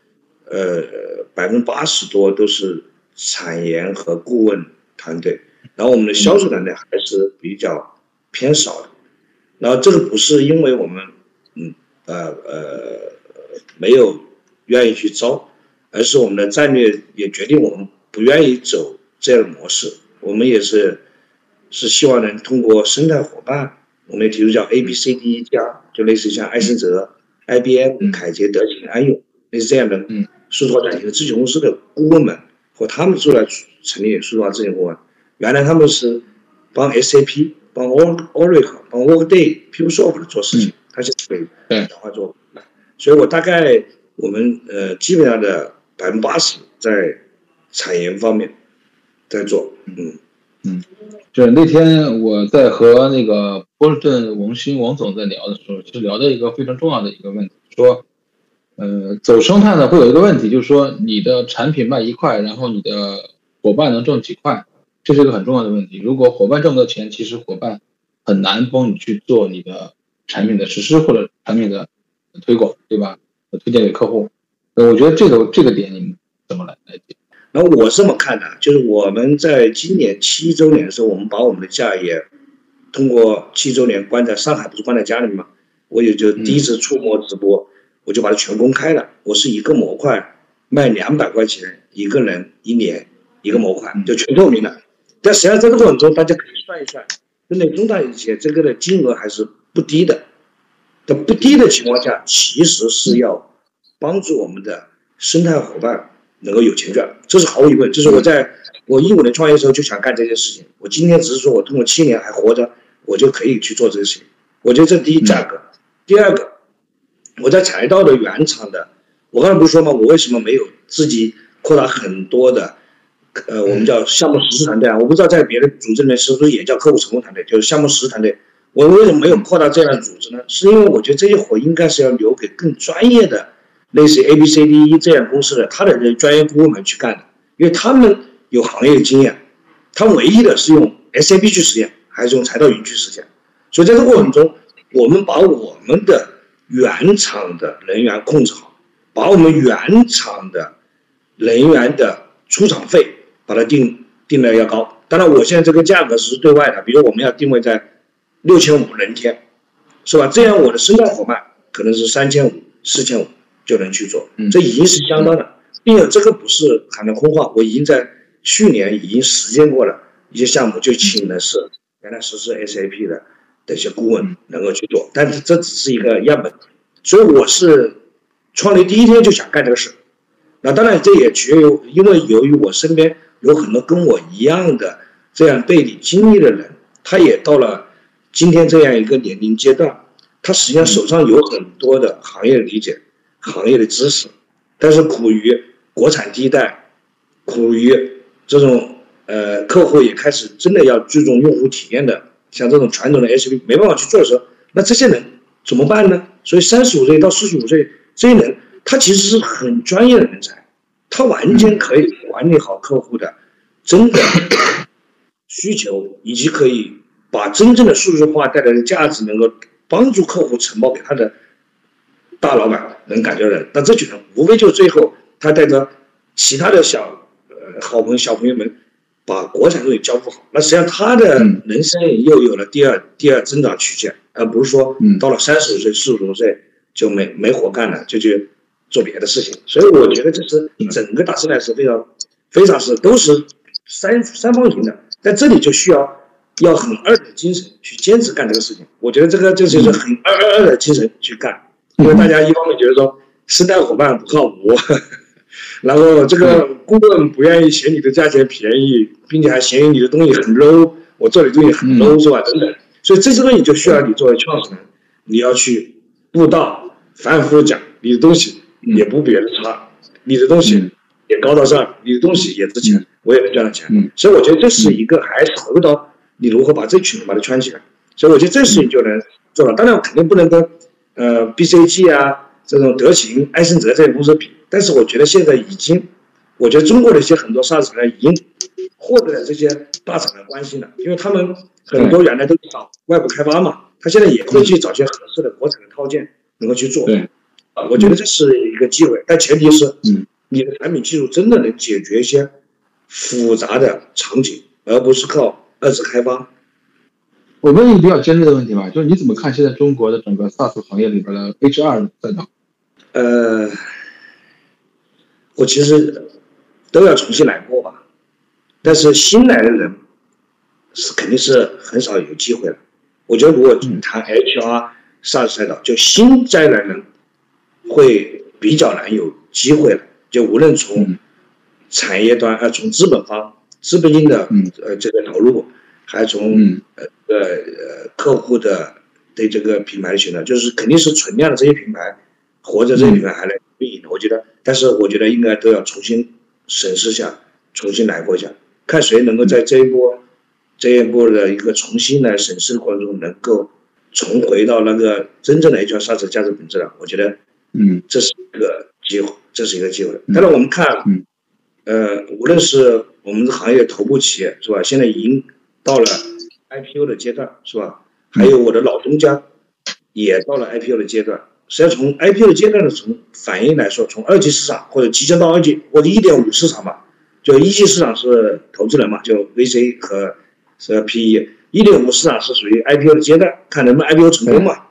呃，百分之八十多都是产研和顾问团队，然后我们的销售团队还是比较偏少的，然后这个不是因为我们，嗯，呃呃，没有愿意去招，而是我们的战略也决定我们不愿意走这样的模式，我们也是是希望能通过生态伙伴。我们也提出叫 A B C D 加，就类似像艾森哲、IBM、凯捷、德勤、安永类似这样的数字化转型的咨询公司的顾问们，和他们出来成立数字化咨询顾问。原来他们是帮 SAP、帮 Oracle、帮 Workday、PeopleSoft 做事情，他现在被转化做。所以我大概我们呃基本上的百分之八十在产研方面在做，嗯。嗯，就是那天我在和那个波士顿王鑫王总在聊的时候，其实聊到一个非常重要的一个问题，说，呃，走生态呢会有一个问题，就是说你的产品卖一块，然后你的伙伴能挣几块，这是一个很重要的问题。如果伙伴挣不到钱，其实伙伴很难帮你去做你的产品的实施或者产品的推广，对吧？推荐给客户。呃，我觉得这个这个点你们怎么来？然后我这么看的，就是我们在今年七周年的时候，我们把我们的价也通过七周年关在上海，不是关在家里面吗？我也就第一次触摸直播，我就把它全公开了。我是一个模块卖两百块钱一个人一年一个模块，就全透明的。但实际上在这个过程中，大家可以算一算，针对中大企业，这个的金额还是不低的。在不低的情况下，其实是要帮助我们的生态伙伴。能够有钱赚，这是毫无疑问。就是我在我一五年创业的时候就想干这件事情。我今天只是说我通过七年还活着，我就可以去做这个事情。我觉得这第一价格，第二个，我在财道的原厂的，我刚才不是说吗？我为什么没有自己扩大很多的，呃，我们叫项目实施团队啊？我不知道在别的组织里面是不是也叫客户成功团队，就是项目实施团队。我为什么没有扩大这样的组织呢？是因为我觉得这些活应该是要留给更专业的。类似 A B C D E 这样公司的，他的人专业顾问们去干的，因为他们有行业经验，他唯一的是用 S A P 去实现，还是用财道云去实现。所以在这个过程中，我们把我们的原厂的人员控制好，把我们原厂的人员的出厂费把它定定的要高。当然，我现在这个价格是对外的，比如我们要定位在六千五人天，是吧？这样我的生态伙伴可能是三千五、四千五。就能去做，这已经是相当的，并且这个不是喊的空话，我已经在去年已经实践过了一些项目，就请的是原来实施 SAP 的的一些顾问能够去做，但是这只是一个样本，所以我是创立第一天就想干这个事，那当然这也取决于，因为由于我身边有很多跟我一样的这样背景经历的人，他也到了今天这样一个年龄阶段，他实际上手上有很多的行业理解。行业的知识，但是苦于国产第一代，苦于这种呃客户也开始真的要注重用户体验的像这种传统的 SUV 没办法去做的时候，那这些人怎么办呢？所以三十五岁到四十五岁这些人，他其实是很专业的人才，他完全可以管理好客户的真的需求，以及可以把真正的数字化带来的价值能够帮助客户承包给他的大老板能感觉到。那这群人无非就最后他带着其他的小呃好朋友小朋友们。把国产东西交付好，那实际上他的人生又有了第二第二增长曲线，而不是说到了三十五岁、四十五岁就没没活干了，就去做别的事情。所以我觉得这是整个大时代是非常非常是都是三三方形的，在这里就需要要很二的精神去坚持干这个事情。我觉得这个就是一个很二二二的精神去干，因为大家一方面觉得说时代伙伴不靠谱。[LAUGHS] 然后这个顾问不愿意嫌你的价钱便宜，并且还嫌你的东西很 low，我做的东西很 low 是吧？等等，所以这些东西就需要你作为创始人，你要去悟道，反复讲你的东西也不比别人差，你的东西也高大上，你的东西也值钱，我也能赚到钱。所以我觉得这是一个还是回到你如何把这群人把它圈起来。所以我觉得这事情就能做到。当然我肯定不能跟呃 BCG 啊这种德勤、埃森哲这些公司比。但是我觉得现在已经，我觉得中国的一些很多 SaaS 厂已经获得了这些大厂的关心了，因为他们很多原来都找外部开发嘛，他现在也会去找些合适的国产的套件能够去做。对，啊，我觉得这是一个机会，但前提是，嗯，你的产品技术真的能解决一些复杂的场景，而不是靠二次开发。我问一个比较尖锐的问题吧，就是你怎么看现在中国的整个 SaaS 行业里边的 HR 赛道？呃。我其实都要重新来过吧，但是新来的人是肯定是很少有机会了。我觉得如果谈 HR 上赛道，就新再来人会比较难有机会了。就无论从产业端，呃，从资本方资本金的呃这个投入，还从呃呃客户的对这个品牌的选择，就是肯定是存量的这些品牌，活着这些品牌还能运营的。我觉得。但是我觉得应该都要重新审视一下，重新来过一下，看谁能够在这一波这一波的一个重新来审视的过程中，能够重回到那个真正的 HR 杀手价值本质了。我觉得，嗯，这是一个机会，这是一个机会。当然，我们看，嗯，呃，无论是我们的行业头部企业是吧，现在已经到了 IPO 的阶段是吧？还有我的老东家也到了 IPO 的阶段。实际上，从 IPO 的阶段的从反应来说，从二级市场或者即将到二级或者一点五市场吧，就一级市场是投资人嘛，就 VC 和是 PE，一点五市场是属于 IPO 的阶段，看能不能 IPO 成功嘛。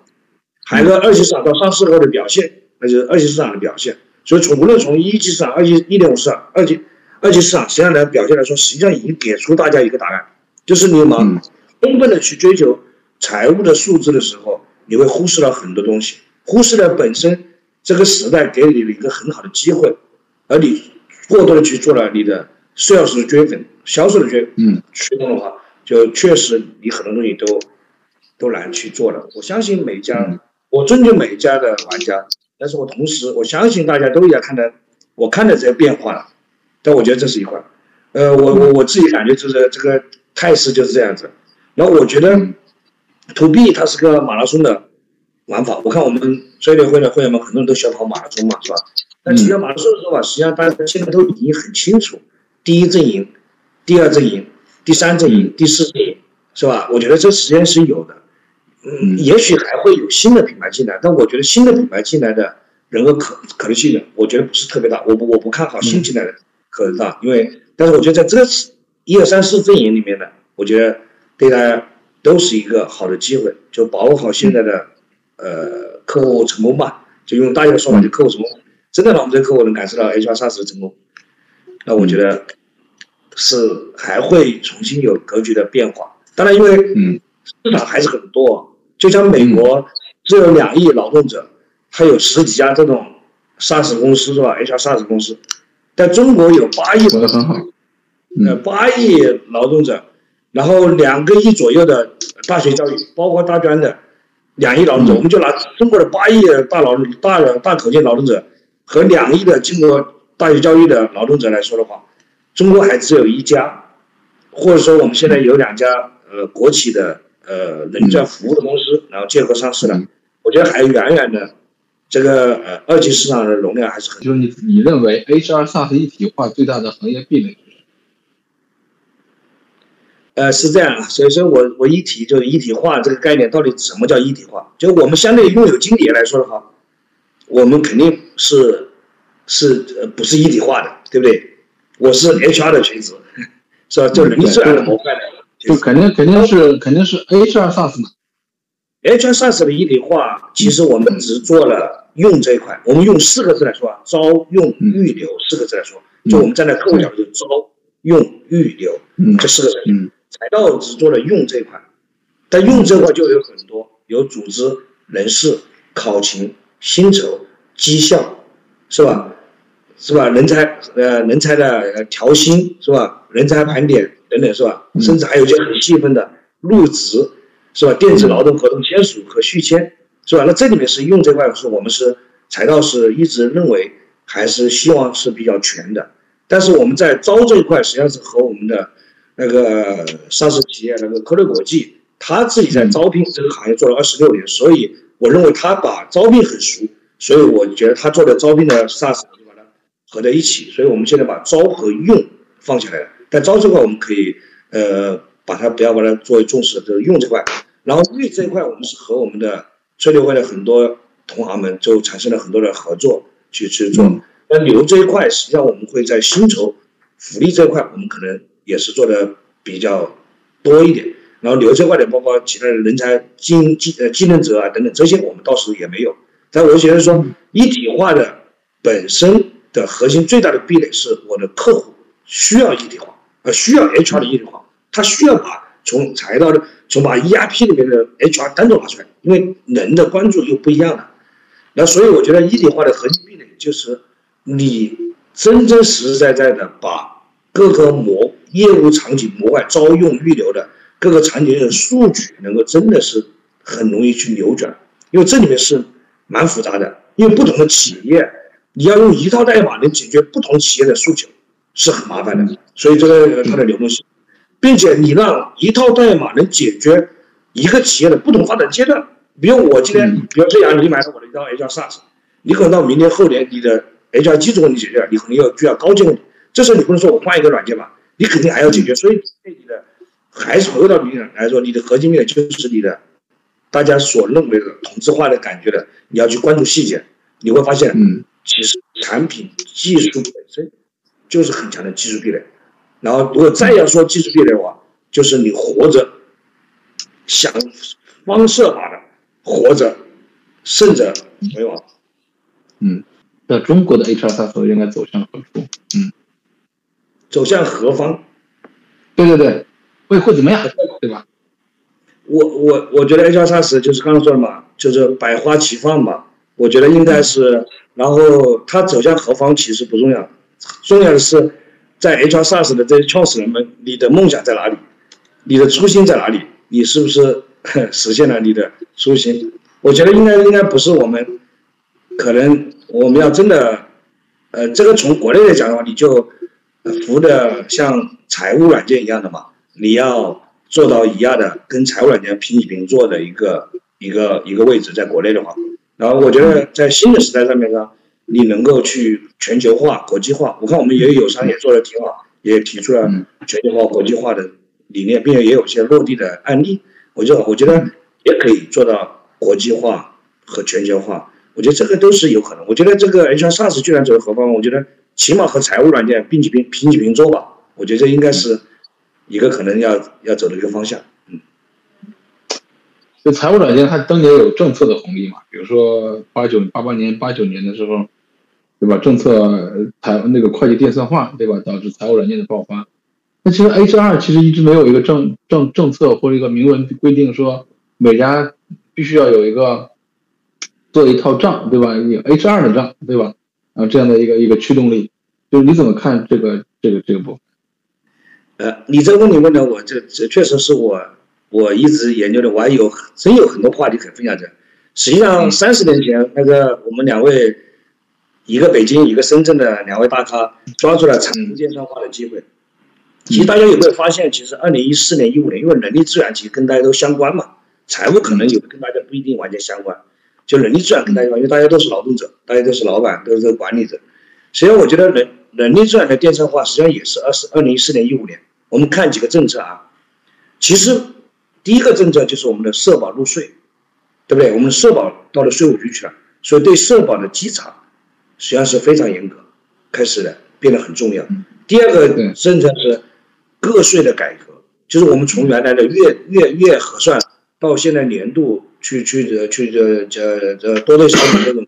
还有个二级市场到上市后的表现，那就是二级市场的表现。所以从无论从一级市场、二级一点五市场、二级二级市场实际上来表现来说，实际上已经给出大家一个答案，就是你往充分的去追求财务的数字的时候，你会忽视了很多东西。忽视了本身这个时代给你的一个很好的机会，而你过多的去做了你的 sales 的追粉、销售的追嗯驱动的话，就确实你很多东西都都难去做了。我相信每家，我尊敬每一家的玩家，但是我同时我相信大家都要看到我看到这些变化了，但我觉得这是一块，呃，我我我自己感觉就是这个态势就是这样子。然后我觉得 to B 它是个马拉松的。玩法，我看我们追猎会的会员们很多人都喜欢跑马拉松嘛，是吧？但提到马拉松的时候吧，实际上大家现在都已经很清楚，第一阵营、第二阵营、第三阵营、第四阵营，是吧？我觉得这时间是有的，嗯，也许还会有新的品牌进来，但我觉得新的品牌进来的人和可可能性，我觉得不是特别大，我不我不看好新进来的可能大，因为但是我觉得在这次一二三四阵营里面呢，我觉得对大家都是一个好的机会，就把握好现在的。呃，客户成功吧，就用大家的说法，就客户成功，真的让我们这个客户能感受到 HR SaaS 的成功，那我觉得是还会重新有格局的变化。当然，因为嗯，市场还是很多，就像美国只有两亿劳动者，它有十几家这种 SaaS 公司是吧？HR SaaS 公司，在中国有八亿，的很好，呃，八亿劳动者，然后两个亿左右的大学教育，包括大专的。两亿劳动者，我们就拿中国的八亿大劳大大口径劳动者和两亿的经过大学教育的劳动者来说的话，中国还只有一家，或者说我们现在有两家呃国企的呃人在服务的公司，然后结合上市了。我觉得还远远的，这个呃二级市场的容量还是很。就是你你认为 HR SaaS 一体化最大的行业壁垒？呃，是这样啊，所以说我我一提就是一体化这个概念，到底什么叫一体化？就我们相对于拥有经理来说的话，我们肯定是是呃不是一体化的，对不对？我是 HR 的裙子，[LAUGHS] 是吧？就人力资源的模块的，就肯定肯定是肯定是 HR SaaS 嘛。HR SaaS 的一体化，其实我们只做了用这一块，我们用四个字来说啊，招用预留四个字来说，就我们站在客户角度，招用预留这四个字。财道只做了用这块，但用这块就有很多，有组织、人事、考勤、薪酬、绩效，是吧？是吧？人才呃，人才的调薪是吧？人才盘点等等是吧？甚至还有一些很细分的入职是吧？电子劳动合同签署和续签是吧？那这里面是用这块是我们是财道是一直认为还是希望是比较全的，但是我们在招这一块实际上是和我们的。那个上市企业那个科瑞国际，他自己在招聘这个行业做了二十六年，所以我认为他把招聘很熟，所以我觉得他做的招聘的 SaaS 就把它合在一起，所以我们现在把招和用放起来了。但招这块我们可以呃把它不要把它作为重视，就是用这块。然后育这一块，我们是和我们的吹牛会的很多同行们就产生了很多的合作去去做。那留这一块，实际上我们会在薪酬福利这块，我们可能。也是做的比较多一点，然后留这块的包括其他的人才、经技呃技能者啊等等，这些我们倒是也没有。但我觉得说一体化的本身的核心最大的壁垒是我的客户需要一体化，呃需要 HR 的一体化，他需要把从财道的从把 ERP 里面的 HR 单独拿出来，因为人的关注又不一样了。那所以我觉得一体化的核心壁垒就是你真真实实在在的把各个模业务场景模块招用预留的各个场景的数据，能够真的是很容易去扭转，因为这里面是蛮复杂的。因为不同的企业，你要用一套代码能解决不同企业的诉求，是很麻烦的。所以这个它的流动性，并且你让一套代码能解决一个企业的不同发展阶段。比如我今天，比如这样，你买了我的一套 HR SaaS，你可能到明年后年，你的 HR 基础问题解决了，你可能要需要高阶问题。这时候你不能说我换一个软件吧？你肯定还要解决，所以对你的还是回到你来说，你的核心面就是你的大家所认为的同质化的感觉的，你要去关注细节，你会发现，嗯，其实产品技术本身就是很强的技术壁垒。然后如果再要说技术壁垒的话，就是你活着想方设法的活着，胜者为王。嗯，那中国的 HR 大头应该走向何处？嗯。走向何方？对对对，会会怎么样？对吧？我我我觉得 HR SaaS 就是刚刚说的嘛，就是百花齐放嘛。我觉得应该是，然后它走向何方其实不重要，重要的是在 HR SaaS 的这些创始人们，你的梦想在哪里？你的初心在哪里？你是不是 [LAUGHS] 实现了你的初心？我觉得应该应该不是我们，可能我们要真的，呃，这个从国内来讲的话，你就。服的像财务软件一样的嘛，你要做到一样的，跟财务软件平起平坐的一个一个一个位置，在国内的话，然后我觉得在新的时代上面呢，你能够去全球化、国际化。我看我们也有友商也做的挺好，也提出了全球化、国际化的理念，并且也有些落地的案例。我就我觉得也可以做到国际化和全球化，我觉得这个都是有可能。我觉得这个 HR SaaS 居然走何方？我觉得。起码和财务软件并起平平起平坐吧，我觉得这应该是一个可能要要走的一个方向。嗯，就财务软件它当年有政策的红利嘛，比如说八九八八年八九年的时候，对吧？政策财那个会计电算化，对吧？导致财务软件的爆发。那其实 HR 其实一直没有一个政政政策或者一个明文规定说每家必须要有一个做一套账，对吧？有 HR 的账，对吧？啊，这样的一个一个驱动力，就是你怎么看这个这个这个部分？呃，你这个问题问的我这这确实是我我一直研究的，我还有真有很多话题可以分享的。实际上三十年前，那个我们两位，一个北京一个深圳的两位大咖抓住了产业电商化的机会，其实大家有没有发现，其实二零一四年、一五年，因为人力资源其实跟大家都相关嘛，财务可能有的跟大家不一定完全相关，就人力资源跟大家，因为大家都是劳动者，大家都是老板，都是管理者。实际上，我觉得人人力资源的电商化，实际上也是二十二零一四年、一五年。我们看几个政策啊，其实第一个政策就是我们的社保入税，对不对？我们社保到了税务局去了，所以对社保的稽查实际上是非常严格，开始的变得很重要。第二个政策是。个税的改革，就是我们从原来的月月月核算，到现在年度去去这去这这这多对少的这种，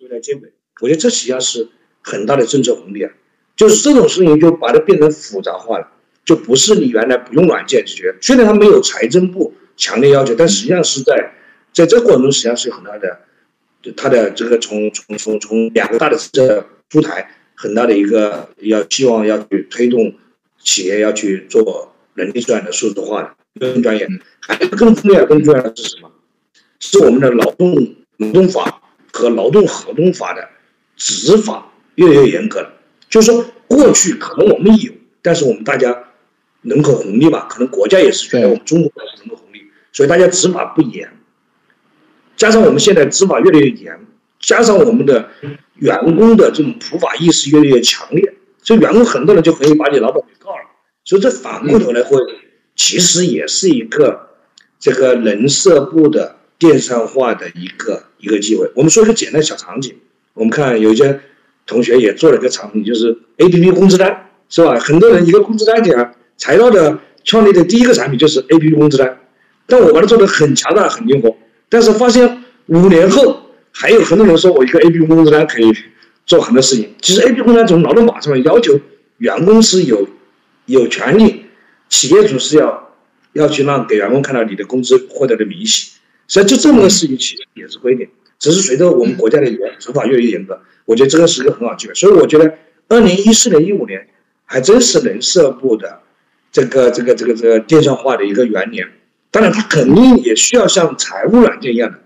都来接轨。我觉得这实际上是很大的政策红利啊。就是这种事情就把它变成复杂化了，就不是你原来不用软件解决。虽然它没有财政部强烈要求，但实际上是在在这个过程中，实际上是有很大的，它的这个从从从从两个大的政策出台，很大的一个要希望要去推动。企业要去做人力资源的数字化的更专业，还 [LAUGHS] 有更重要、更重要的是什么？是我们的劳动劳动法和劳动合同法的执法越来越严格了。就是说，过去可能我们有，但是我们大家人口红利吧，可能国家也是觉得我们中国是人口红利，所以大家执法不严。加上我们现在执法越来越严，加上我们的员工的这种普法意识越来越强烈。所以员工很多人就可以把你老板给告了，所以这反过头来会，其实也是一个这个人社部的电商化的一个一个机会。我们说一个简单小场景，我们看有些同学也做了一个场景，就是 A P P 工资单，是吧？很多人一个工资单讲，财道的创立的第一个产品就是 A P P 工资单，但我把它做的很强大很灵活，但是发现五年后还有很多人说我一个 A P P 工资单可以。做很多事情，其实 APP 工资单，从劳动法上面要求员工是有有权利，企业主是要要去让给员工看到你的工资获得的明细，所以就这么个事情，其实也是规定，只是随着我们国家的严执法越来越严格，我觉得这个是一个很好机会。所以我觉得二零一四年、一五年还真是人社部的这个这个这个这个电商化的一个元年。当然，它肯定也需要像财务软件一样的，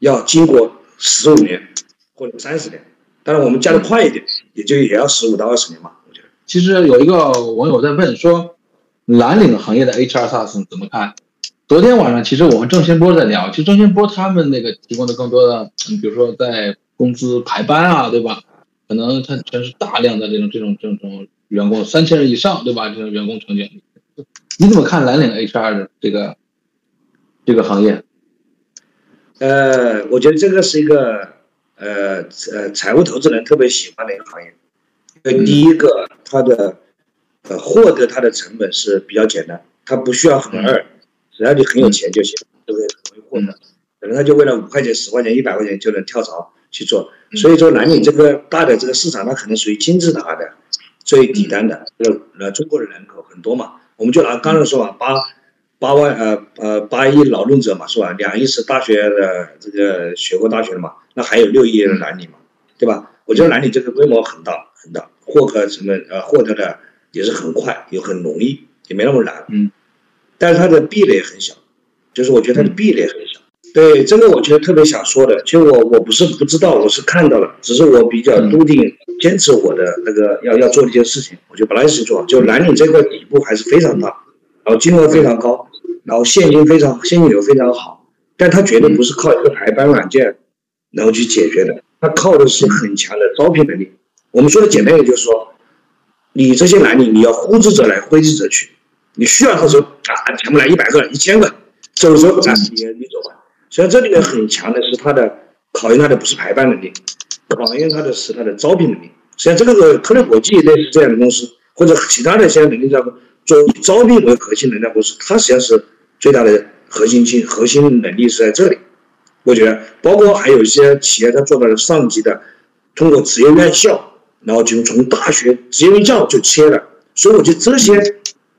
要经过十五年或者三十年。当然，我们加的快一点，也就也要十五到二十年嘛。我觉得，其实有一个网友在问说，蓝领行业的 HR SaaS 怎么看？昨天晚上其实我们郑先波在聊，其实郑先波他们那个提供的更多的，比如说在工资排班啊，对吧？可能他全是大量的这种这种这种员工，三千人以上，对吧？这种员工成绩，你怎么看蓝领 HR 的这个这个行业？呃，我觉得这个是一个。呃呃，财务投资人特别喜欢的一个行业，因为第一个，它的呃获得它的成本是比较简单，它不需要很二，只要你很有钱就行，对不对？很容易获得，可能他就为了五块钱、十块钱、一百块钱就能跳槽去做。所以说，蓝领这个大的这个市场，它可能属于金字塔的最底端的。呃，中国的人口很多嘛，我们就拿刚才说嘛，八。八万呃呃八亿劳动者嘛是吧？两亿是大学的这个学过大学的嘛，那还有六亿的蓝领嘛，对吧？我觉得蓝领这个规模很大很大，获客成本呃获得的也是很快也很容易，也没那么难。嗯，但是它的壁垒很小，就是我觉得它的壁垒很小。对这个我觉得特别想说的，其实我我不是不知道，我是看到了，只是我比较笃定坚持我的那个要要做的一件事情，我就把那事情做好。就蓝领这块底部还是非常大，然后金额非常高。然后现金非常现金流非常好，但它绝对不是靠一个排班软件能够去解决的，它靠的是很强的招聘能力。我们说的简单一点，就是说，你这些男女你要呼之则来，挥之则去，你需要的时候啊，全部来一百个、一千个，走的时候啊，你你走吧。实际上这里面很强的是他的考验，他的不是排班能力，考验他的是他的招聘能力。实际上这个是科力国际类似这样的公司，或者其他的一些能力这样做以招聘为核心能量公司，它实际上是。最大的核心性核心能力是在这里，我觉得包括还有一些企业，它做到了上级的，通过职业院校，然后就从大学职业院校就切了，所以我觉得这些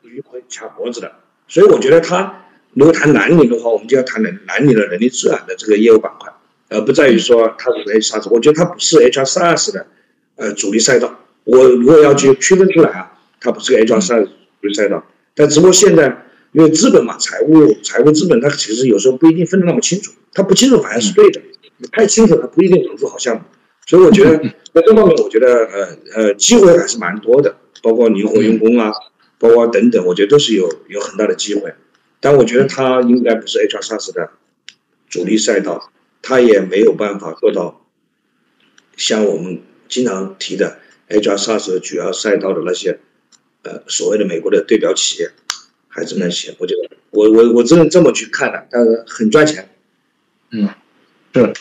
鱼会卡脖子的。所以我觉得他如果谈蓝领的话，我们就要谈蓝蓝领的人力资源的这个业务板块，而不在于说它是 HR S 我觉得它不是 HR S 的呃主力赛道。我如果要去区分出来啊，它不是个 HR SaaS 主力赛道，但只不过现在。因为资本嘛，财务财务资本，它其实有时候不一定分得那么清楚，它不清楚反而是对的，你太清楚它不一定投出好项目，所以我觉得在这方面，我觉得呃呃机会还是蛮多的，包括灵活用工啊，包括等等，我觉得都是有有很大的机会。但我觉得它应该不是 HR SaaS 的主力赛道，它也没有办法做到像我们经常提的 HR SaaS 主要赛道的那些呃所谓的美国的对标企业，还是那些，我觉得我我我真的这么去看的，但是很赚钱。嗯，是。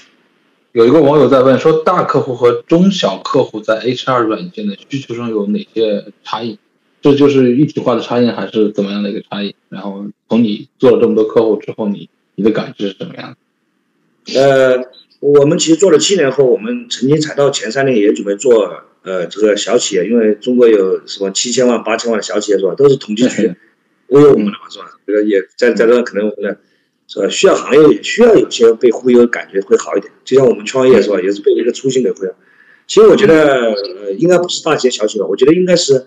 有一个网友在问说，大客户和中小客户在 HR 软件的需求上有哪些差异？这就是一体化的差异，还是怎么样的一个差异？然后从你做了这么多客户之后，你你的感知是什么样的？呃，我们其实做了七年后，我们曾经踩到前三年也准备做呃这个小企业，因为中国有什么七千万、八千万的小企业是吧？都是统计局忽悠我们的嘛是吧？这个也在在这可能我们的。是吧？需要行业也需要有些被忽悠，感觉会好一点。就像我们创业是吧，也是被一个初心给忽悠。其实我觉得，呃，应该不是大企业小企业，我觉得应该是，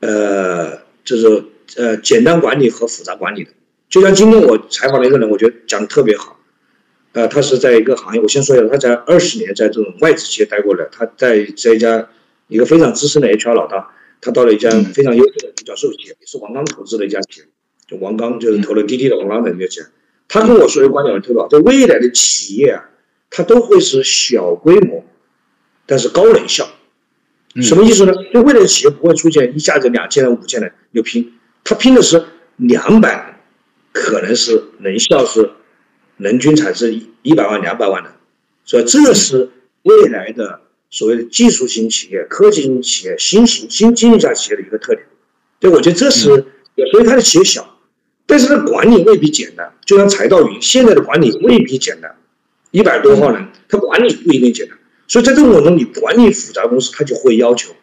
呃，就是呃，简单管理和复杂管理的。就像今天我采访的一个人，我觉得讲的特别好。呃，他是在一个行业，我先说一下，他在二十年在这种外资企业待过的，他在这一家一个非常资深的 HR 老大，他到了一家非常优秀的独角兽企业，也是王刚投资的一家企业，就王刚就是投了滴滴的王刚的那家企业。他跟我说的观点特别好，就未来的企业啊，它都会是小规模，但是高能效。什么意思呢？就未来的企业不会出现一下子两千人、五千人就拼，他拼的是两百人，可能是能效是人均产生一百万、两百万的，所以这是未来的所谓的技术型企业、科技型企业、新型新经济型企业的一个特点。对，我觉得这是，所以它的企业小。但是它管理未必简单，就像财道云现在的管理未必简单，一百多号人，他管理不一定简单。所以在这种过程中，你管理复杂公司，他就会要求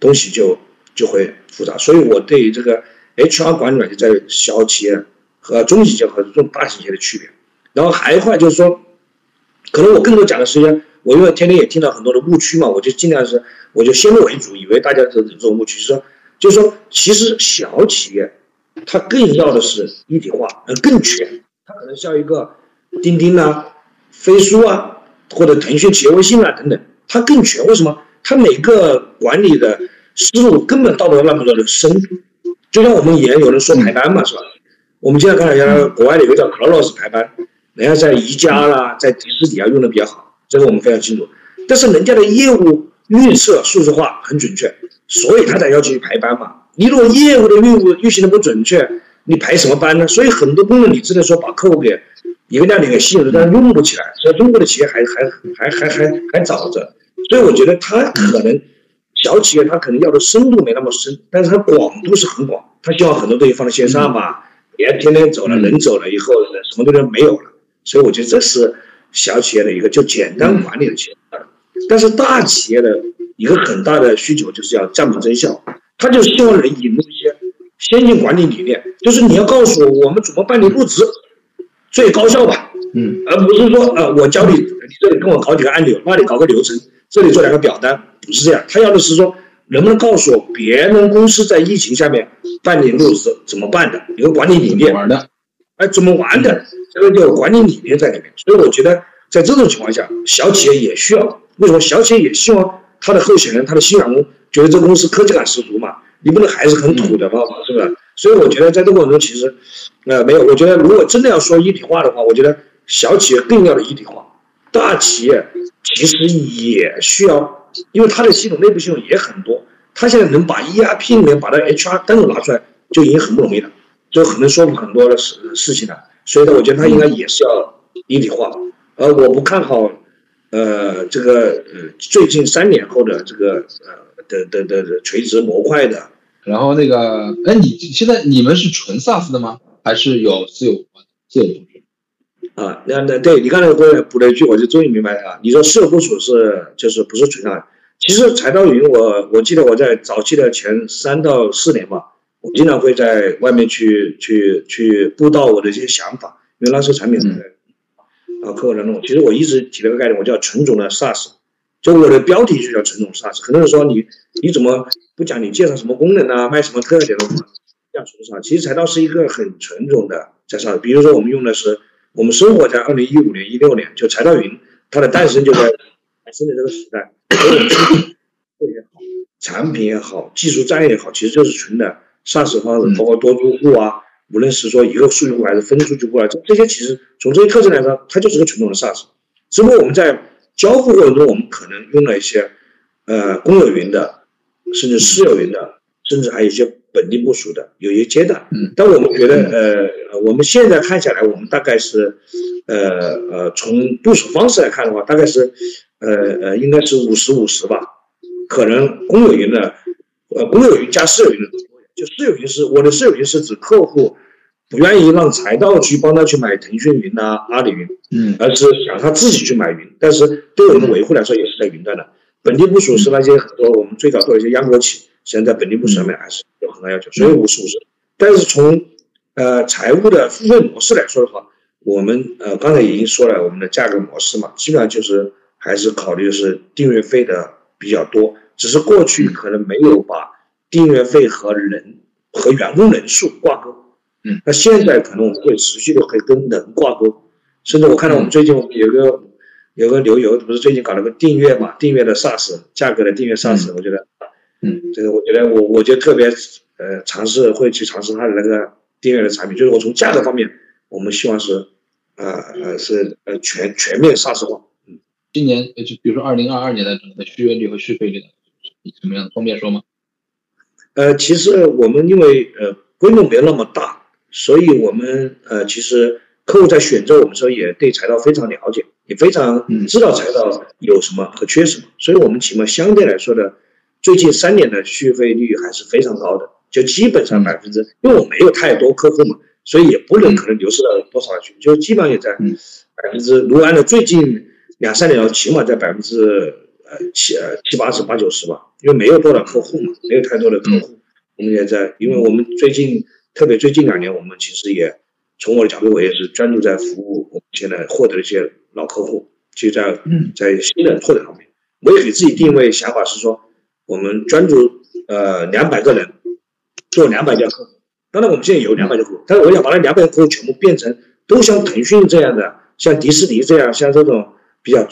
东西就就会复杂。所以我对于这个 HR 管理软件在小企业和中型企业和这种大型企业的区别。然后还一块就是说，可能我更多讲的是，我因为天天也听到很多的误区嘛，我就尽量是我就先入为主，以为大家是这种误区，就是说，就是说，其实小企业。它更要的是一体化，呃，更全。它可能像一个钉钉啊、飞书啊，或者腾讯企业微信啊等等，它更全。为什么？它每个管理的思路根本到不了那么多的深度。就像我们以前有人说排班嘛，是吧？我们经常看到一下国外的一个叫 c l o s 排班，人家在宜家啦，在迪士尼啊用的比较好，这个我们非常清楚。但是人家的业务预测数字化很准确，所以他才要求排班嘛。你如果业务的运运行的不准确，你排什么班呢？所以很多功能你只能说把客户给一个亮点给吸引了，但是用不起来。所以中国的企业还还还还还还早着，所以我觉得他可能小企业他可能要的深度没那么深，但是它广度是很广。他希望很多东西放在线上嘛，别天天走了，人走了以后什么东西没有了。所以我觉得这是小企业的一个就简单管理的企业，但是大企业的一个很大的需求就是要降本增效。他就希望能引入一些先进管理理念，就是你要告诉我我们怎么办理入职最高效吧，嗯，而不是说呃我教你，你这里跟我搞几个按钮，那里搞个流程，这里做两个表单，不是这样。他要的是说能不能告诉我别人公司在疫情下面办理入职怎么办的，一个管理理念，玩的，哎，怎么玩的，这个有管理理念在里面。所以我觉得在这种情况下，小企业也需要，为什么小企业也希望他的候选人、他的新员工？觉得这个公司科技感十足嘛，你不能还是很土的嘛，是不是？所以我觉得在这个过程中，其实，呃，没有。我觉得如果真的要说一体化的话，我觉得小企业更要的一体化，大企业其实也需要，因为它的系统内部系统也很多，它现在能把 ERP 里面把那 HR 单独拿出来，就已经很不容易了，就很能说服很多的事事情了。所以呢，我觉得它应该也是要一体化，而我不看好，呃，这个呃，最近三年后的这个呃。的的的的垂直模块的，然后那个，哎，你现在你们是纯 SaaS 的吗？还是有自有自有部署？啊，那那对你刚才补补了一句，我就终于明白了。你说私有部署是就是不是纯 SaaS？其实财道云，我我记得我在早期的前三到四年吧，我经常会在外面去去去布道我的一些想法，因为那时候产品在啊客户在弄。其实我一直提了个概念，我叫纯种的 SaaS。就我的标题就叫纯种 SaaS，很多人说你你怎么不讲你介绍什么功能啊，卖什么特点的话，叫纯 SaaS。其实财道是一个很纯种的在 SaaS。比如说我们用的是我们生活在二零一五年、一六年，就财道云它的诞生就在诞生的这个时代，所以我们。产品也好，技术战略也好，其实就是纯的 SaaS 方式，包括多租户啊，无论是说一个数据库还是分数据库啊，这这些其实从这些特征来说，它就是个传统的 SaaS。只不过我们在交付过程中，我们可能用了一些呃公有云的，甚至私有云的，甚至还有一些本地部署的，有一些阶段。嗯。但我们觉得，呃，我们现在看下来，我们大概是，呃呃，从部署方式来看的话，大概是，呃呃，应该是五十五十吧。可能公有云的，呃，公有云加私有云的。就私有云是我的私有云是指客户不愿意让财道去帮他去买腾讯云呐、阿里云，嗯，而是想他自己去买云。但是对我们维护来说，也是在云端的。本地部署是那些很多我们最早做的一些央国企，实际上在本地部署上面还是有很大要求，所以五十五十。但是从呃财务的付费模式来说的话，我们呃刚才已经说了我们的价格模式嘛，基本上就是还是考虑的是订阅费的。比较多，只是过去可能没有把订阅费和人和员工人数挂钩，嗯，那现在可能我们会持续的会跟人挂钩，甚至我看到我们最近有个有个流油，不是最近搞了个订阅嘛，订阅的 SaaS 价格的订阅 SaaS，我觉得，嗯，这个我觉得我我就特别呃尝试会去尝试它的那个订阅的产品，就是我从价格方面，我们希望是呃呃是呃全全面 SaaS 化。嗯今年就比如说二零二二年的整个的续约率和续费率怎么样？方便说吗？呃，其实我们因为呃规模没有那么大，所以我们呃其实客户在选择我们时候也对材料非常了解，也非常知道材料有什么和缺什么，所以我们起码相对来说的最近三年的续费率还是非常高的，就基本上百分之，因为我没有太多客户嘛，所以也不能可能流失到多少去，就基本上也在百分之，如果按照最近。两三年，起码在百分之呃七呃七八十八九十吧，因为没有多少客户嘛，没有太多的客户，我们也在，因为我们最近特别最近两年，我们其实也从我的角度，我也是专注在服务我们现在获得一些老客户，就在在新的拓展方面，我也给自己定位想法是说，我们专注呃两百个人做两百家客户，当然我们现在有两百家客户，但是我想把那两百个客户全部变成都像腾讯这样的，像迪士尼这样，像这种。比较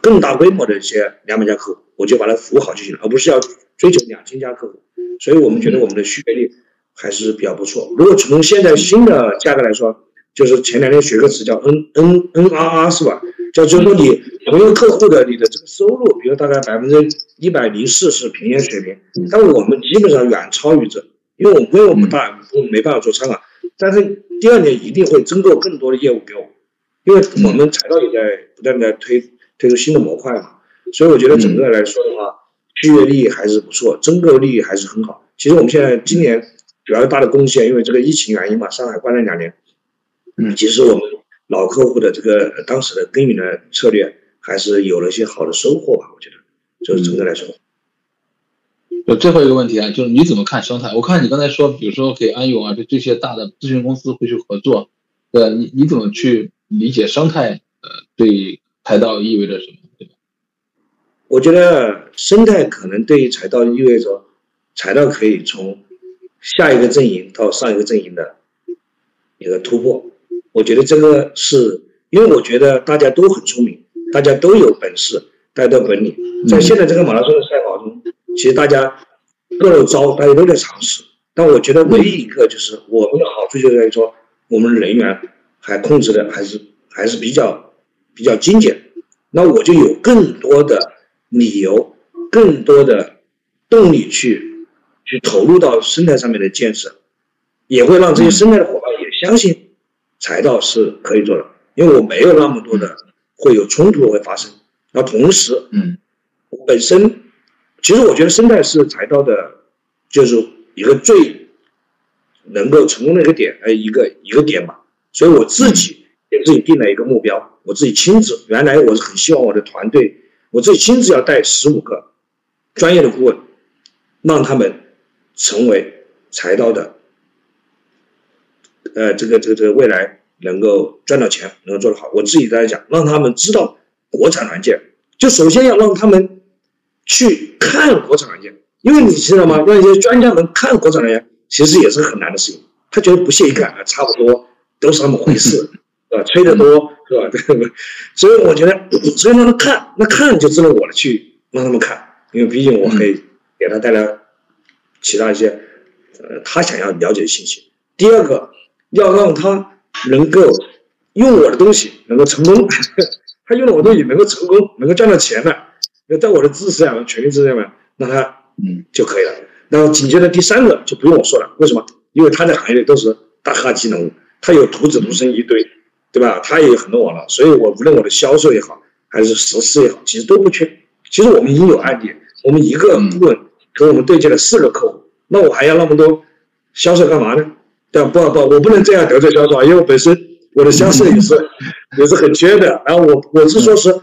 更大规模的一些两百家客户，我就把它服务好就行了，而不是要追求两千家客户。所以我们觉得我们的续费率还是比较不错。如果从现在新的价格来说，就是前两天学个词叫 N N N R R 是吧？叫就是说你同一个客户的你的这个收入，比如大概百分之一百零四是平均水平，但我们基本上远超于这，因为我们规模不大，我们没办法做参考。但是第二年一定会增购更多的业务给我。因为我们财道也在不断的推推出新的模块嘛，所以我觉得整个来说的话，续约率还是不错，增购率还是很好。其实我们现在今年主要大的贡献，因为这个疫情原因嘛，上海关了两年，嗯，其实我们老客户的这个当时的耕耘的策略还是有了一些好的收获吧。我觉得，就是整个来说。我最后一个问题啊，就是你怎么看生态？我看你刚才说，比如说给安永啊，这这些大的咨询公司会去合作，对你你怎么去？理解生态，呃，对财道意味着什么？对吧？我觉得生态可能对于财道意味着，财道可以从下一个阵营到上一个阵营的一个突破。我觉得这个是因为我觉得大家都很聪明，大家都有本事，大家都本领。在现在这个马拉松的赛跑中，其实大家各有招，大家都在尝试。但我觉得唯一一个就是我们的好处就在于说，我们人员。还控制的还是还是比较比较精简，那我就有更多的理由，更多的动力去去投入到生态上面的建设，也会让这些生态的伙伴也相信财道是可以做的，因为我没有那么多的会有冲突会发生。那同时，嗯，本身其实我觉得生态是财道的，就是一个最能够成功的一个点，呃，一个一个点吧。所以我自己给自己定了一个目标，我自己亲自，原来我是很希望我的团队，我自己亲自要带十五个专业的顾问，让他们成为财道的，呃，这个这个这个未来能够赚到钱，能够做得好。我自己在讲，让他们知道国产软件，就首先要让他们去看国产软件，因为你知道吗？让一些专家们看国产软件，其实也是很难的事情，他觉得不屑一看啊，差不多。都是那么回事，是吧？吹得多，是吧？[LAUGHS] 所以我觉得，所以让他看，那看就只能我去让他们看，因为毕竟我可以给给他带来其他一些呃他想要了解的信息。第二个，要让他能够用我的东西能够成功，他用了我东西能够成功，能够赚到钱了，那在我的支持下面、权利知识下面，那他嗯就可以了。然后紧接着第三个就不用我说了，为什么？因为他在行业里都是大咖级人物，他有徒子徒孙一堆，对吧？他也有很多网络，所以我无论我的销售也好，还是实施也好，其实都不缺。其实我们已经有案例，我们一个顾问跟我们对接了四个客户，那我还要那么多销售干嘛呢？对吧？不不，我不能这样得罪销售，因为我本身我的销售也是 [LAUGHS] 也是很缺的。然后我我是说是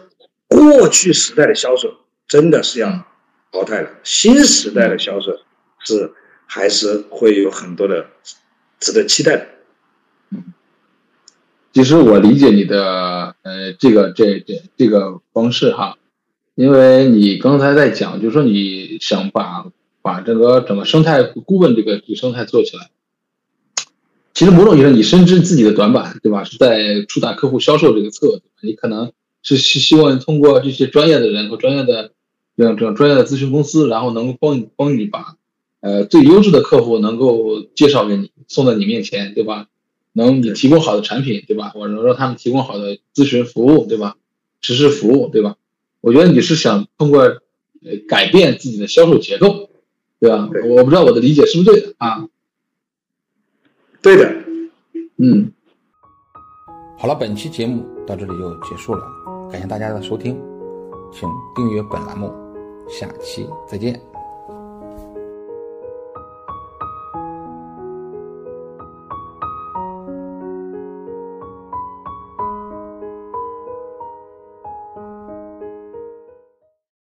过去时代的销售真的是要淘汰了，新时代的销售是还是会有很多的值得期待的。其实我理解你的呃这个这这这个方式哈，因为你刚才在讲，就是说你想把把这个整个生态顾问这个这个生态做起来，其实某种意义上你深知自己的短板，对吧？是在触达客户销售这个侧，你可能是希希望通过这些专业的人和专业的这种这种专业的咨询公司，然后能够帮你帮你把呃最优质的客户能够介绍给你，送到你面前，对吧？能你提供好的产品，对吧？我能让他们提供好的咨询服务，对吧？实施服务，对吧？我觉得你是想通过呃改变自己的销售结构，对吧？对我不知道我的理解是不是对的啊？对的，嗯。好了，本期节目到这里就结束了，感谢大家的收听，请订阅本栏目，下期再见。